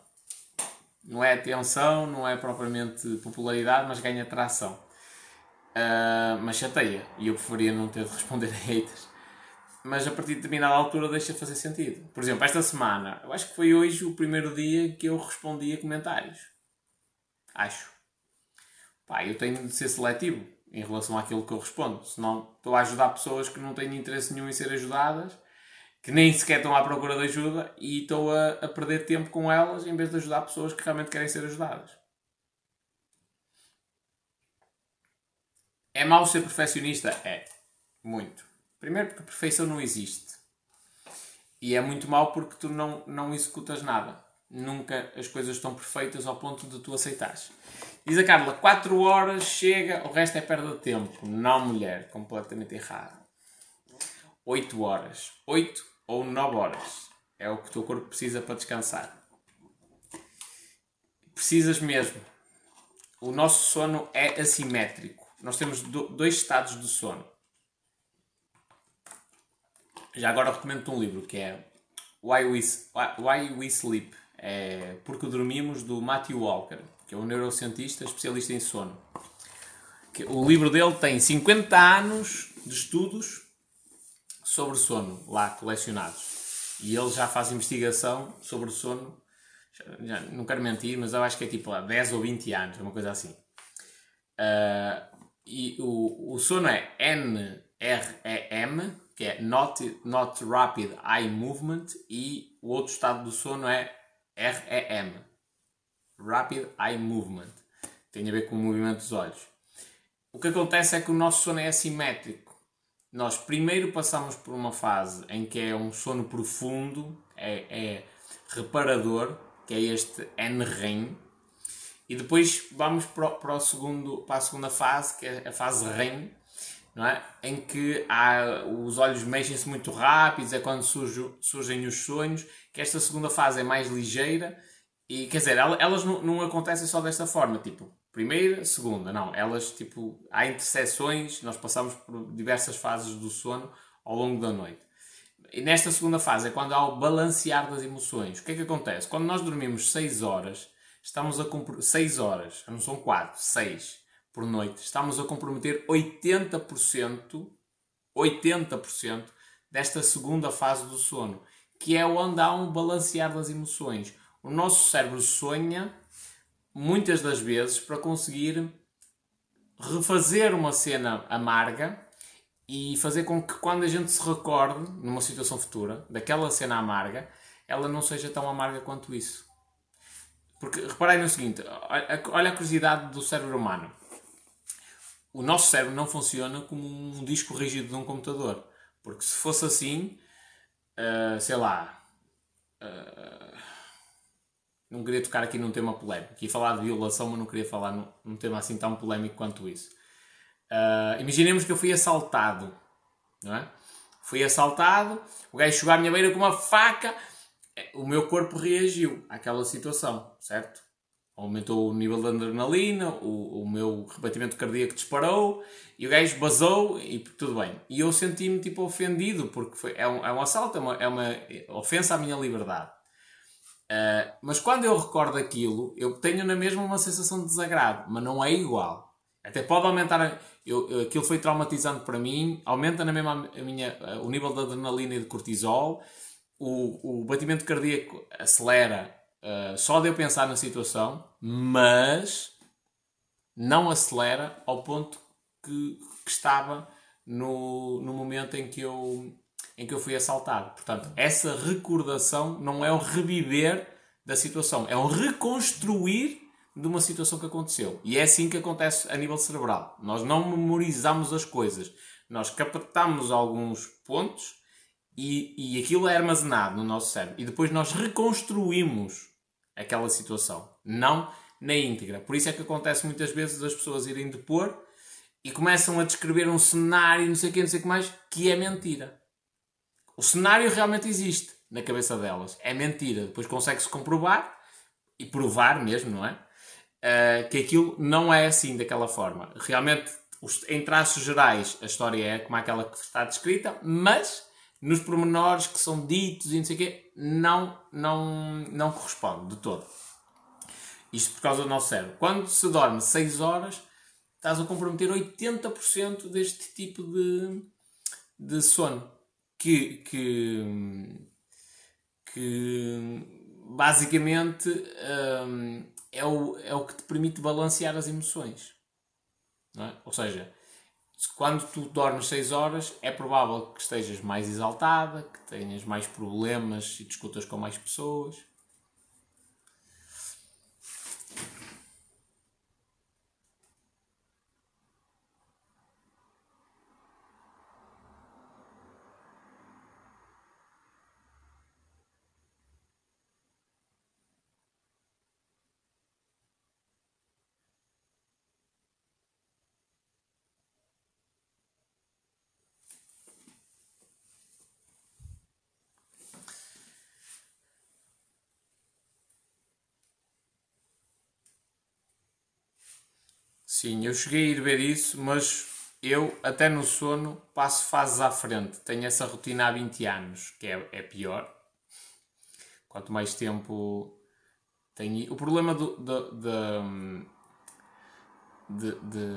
Não é atenção, não é propriamente popularidade, mas ganha tração. Ah, mas chateia. E eu preferia não ter de responder a haters. Mas a partir de determinada altura deixa de fazer sentido. Por exemplo, esta semana, eu acho que foi hoje o primeiro dia que eu respondi a comentários. Acho. Pá, eu tenho de ser seletivo em relação àquilo que eu respondo. Senão estou a ajudar pessoas que não têm interesse nenhum em ser ajudadas, que nem sequer estão à procura de ajuda e estou a, a perder tempo com elas em vez de ajudar pessoas que realmente querem ser ajudadas. É mau ser perfeccionista? É. Muito. Primeiro porque perfeição não existe. E é muito mau porque tu não, não executas nada. Nunca as coisas estão perfeitas ao ponto de tu aceitares. Diz a Carla, 4 horas chega, o resto é perda de tempo. Não, mulher, completamente errado. 8 horas. 8 ou 9 horas. É o que o teu corpo precisa para descansar. Precisas mesmo. O nosso sono é assimétrico. Nós temos do- dois estados de sono. Já agora recomendo-te um livro que é Why We, Why We Sleep. É Porque Dormimos, do Matthew Walker, que é um neurocientista especialista em sono. O livro dele tem 50 anos de estudos sobre sono lá colecionados. E ele já faz investigação sobre sono, já, não quero mentir, mas eu acho que é tipo há 10 ou 20 anos, uma coisa assim. Ah, e o, o sono é NREM, que é not, not Rapid Eye Movement, e o outro estado do sono é REM, Rapid Eye Movement. Tem a ver com o movimento dos olhos. O que acontece é que o nosso sono é assimétrico. Nós primeiro passamos por uma fase em que é um sono profundo, é, é reparador, que é este NREM, e depois vamos para, o, para, o segundo, para a segunda fase, que é a fase REM, não é? em que há, os olhos mexem-se muito rápidos, é quando surge, surgem os sonhos, que esta segunda fase é mais ligeira, e quer dizer, elas não, não acontecem só desta forma, tipo, primeira, segunda, não, elas, tipo, há interseções, nós passamos por diversas fases do sono ao longo da noite. E nesta segunda fase é quando há o balancear das emoções. O que é que acontece? Quando nós dormimos 6 horas, estamos a 6 horas, não são 4, 6 por noite, estamos a comprometer 80%, 80% desta segunda fase do sono, que é onde há um balancear das emoções. O nosso cérebro sonha muitas das vezes para conseguir refazer uma cena amarga e fazer com que quando a gente se recorde numa situação futura daquela cena amarga, ela não seja tão amarga quanto isso. Porque reparem no seguinte: olha a curiosidade do cérebro humano. O nosso cérebro não funciona como um disco rígido de um computador. Porque se fosse assim, uh, sei lá. Uh, não queria tocar aqui num tema polémico. Ia falar de violação, mas não queria falar num, num tema assim tão polémico quanto isso. Uh, imaginemos que eu fui assaltado. Não é? Fui assaltado, o gajo chegou à minha beira com uma faca o meu corpo reagiu àquela situação, certo? Aumentou o nível de adrenalina, o, o meu rebatimento cardíaco disparou e o gajo basou e tudo bem. E eu senti-me tipo ofendido porque foi, é, um, é um assalto, é uma, é uma ofensa à minha liberdade. Uh, mas quando eu recordo aquilo, eu tenho na mesma uma sensação de desagrado, mas não é igual. Até pode aumentar. Eu, eu, aquilo foi traumatizante para mim, aumenta na mesma a minha, o nível de adrenalina e de cortisol o, o batimento cardíaco acelera uh, só de eu pensar na situação, mas não acelera ao ponto que, que estava no, no momento em que, eu, em que eu fui assaltado. Portanto, essa recordação não é um reviver da situação, é um reconstruir de uma situação que aconteceu. E é assim que acontece a nível cerebral. Nós não memorizamos as coisas, nós captamos alguns pontos e, e aquilo é armazenado no nosso cérebro. E depois nós reconstruímos aquela situação. Não na íntegra. Por isso é que acontece muitas vezes as pessoas irem depor e começam a descrever um cenário, não sei o que, não sei o que mais, que é mentira. O cenário realmente existe na cabeça delas. É mentira. Depois consegue-se comprovar e provar mesmo, não é? Uh, que aquilo não é assim daquela forma. Realmente, em traços gerais, a história é como aquela que está descrita, mas nos pormenores que são ditos e não sei o quê, não, não, não corresponde de todo. Isto por causa do nosso cérebro. Quando se dorme 6 horas, estás a comprometer 80% deste tipo de, de sono. Que, que, que basicamente um, é, o, é o que te permite balancear as emoções. É? Ou seja, quando tu dormes 6 horas, é provável que estejas mais exaltada, que tenhas mais problemas e discutas com mais pessoas. Sim, eu cheguei a ir ver isso, mas eu, até no sono, passo fases à frente. Tenho essa rotina há 20 anos, que é, é pior. Quanto mais tempo tenho. O problema do, do, de, de, de,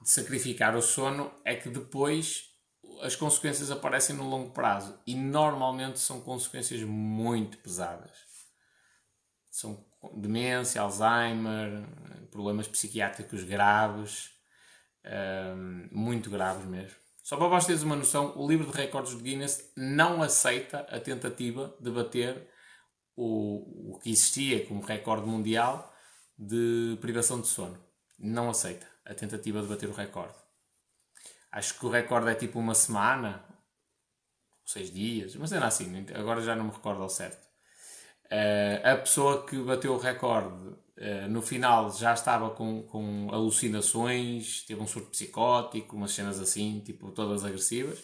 de sacrificar o sono é que depois as consequências aparecem no longo prazo e normalmente são consequências muito pesadas. São demência, Alzheimer, problemas psiquiátricos graves, um, muito graves mesmo. Só para vocês terem uma noção, o livro de recordes de Guinness não aceita a tentativa de bater o, o que existia como recorde mundial de privação de sono. Não aceita a tentativa de bater o recorde. Acho que o recorde é tipo uma semana, seis dias, mas era assim, agora já não me recordo ao certo. Uh, a pessoa que bateu o recorde uh, no final já estava com, com alucinações, teve um surto psicótico, umas cenas assim, tipo todas agressivas.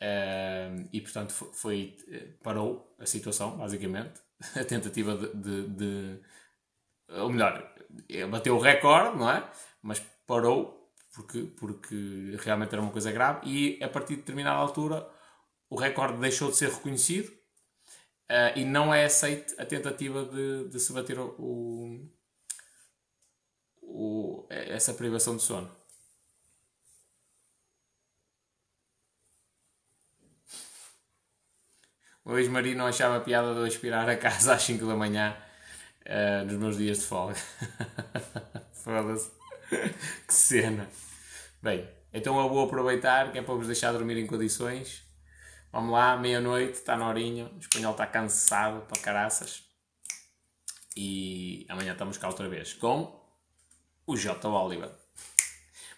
Uh, e portanto foi, parou a situação, basicamente. A tentativa de, de, de, Ou melhor, bateu o recorde, não é? Mas parou porque, porque realmente era uma coisa grave. E a partir de determinada altura o recorde deixou de ser reconhecido uh, e não é aceite a tentativa de, de se bater o, o, essa privação de sono. O ex-marido não achava piada de eu aspirar a casa às 5 da manhã uh, nos meus dias de folga. Foda-se. que cena. Bem, então eu vou aproveitar que é para vos deixar dormir em condições Vamos lá, meia-noite, está na horinha. O espanhol está cansado para caraças. E amanhã estamos cá outra vez com o J. Oliver.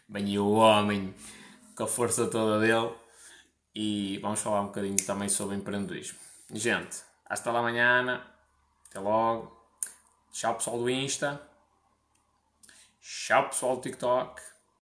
Bem, o homem com a força toda dele. E vamos falar um bocadinho também sobre empreendedorismo. Gente, hasta lá amanhã. Até logo. Tchau pessoal do Insta. Tchau pessoal do TikTok.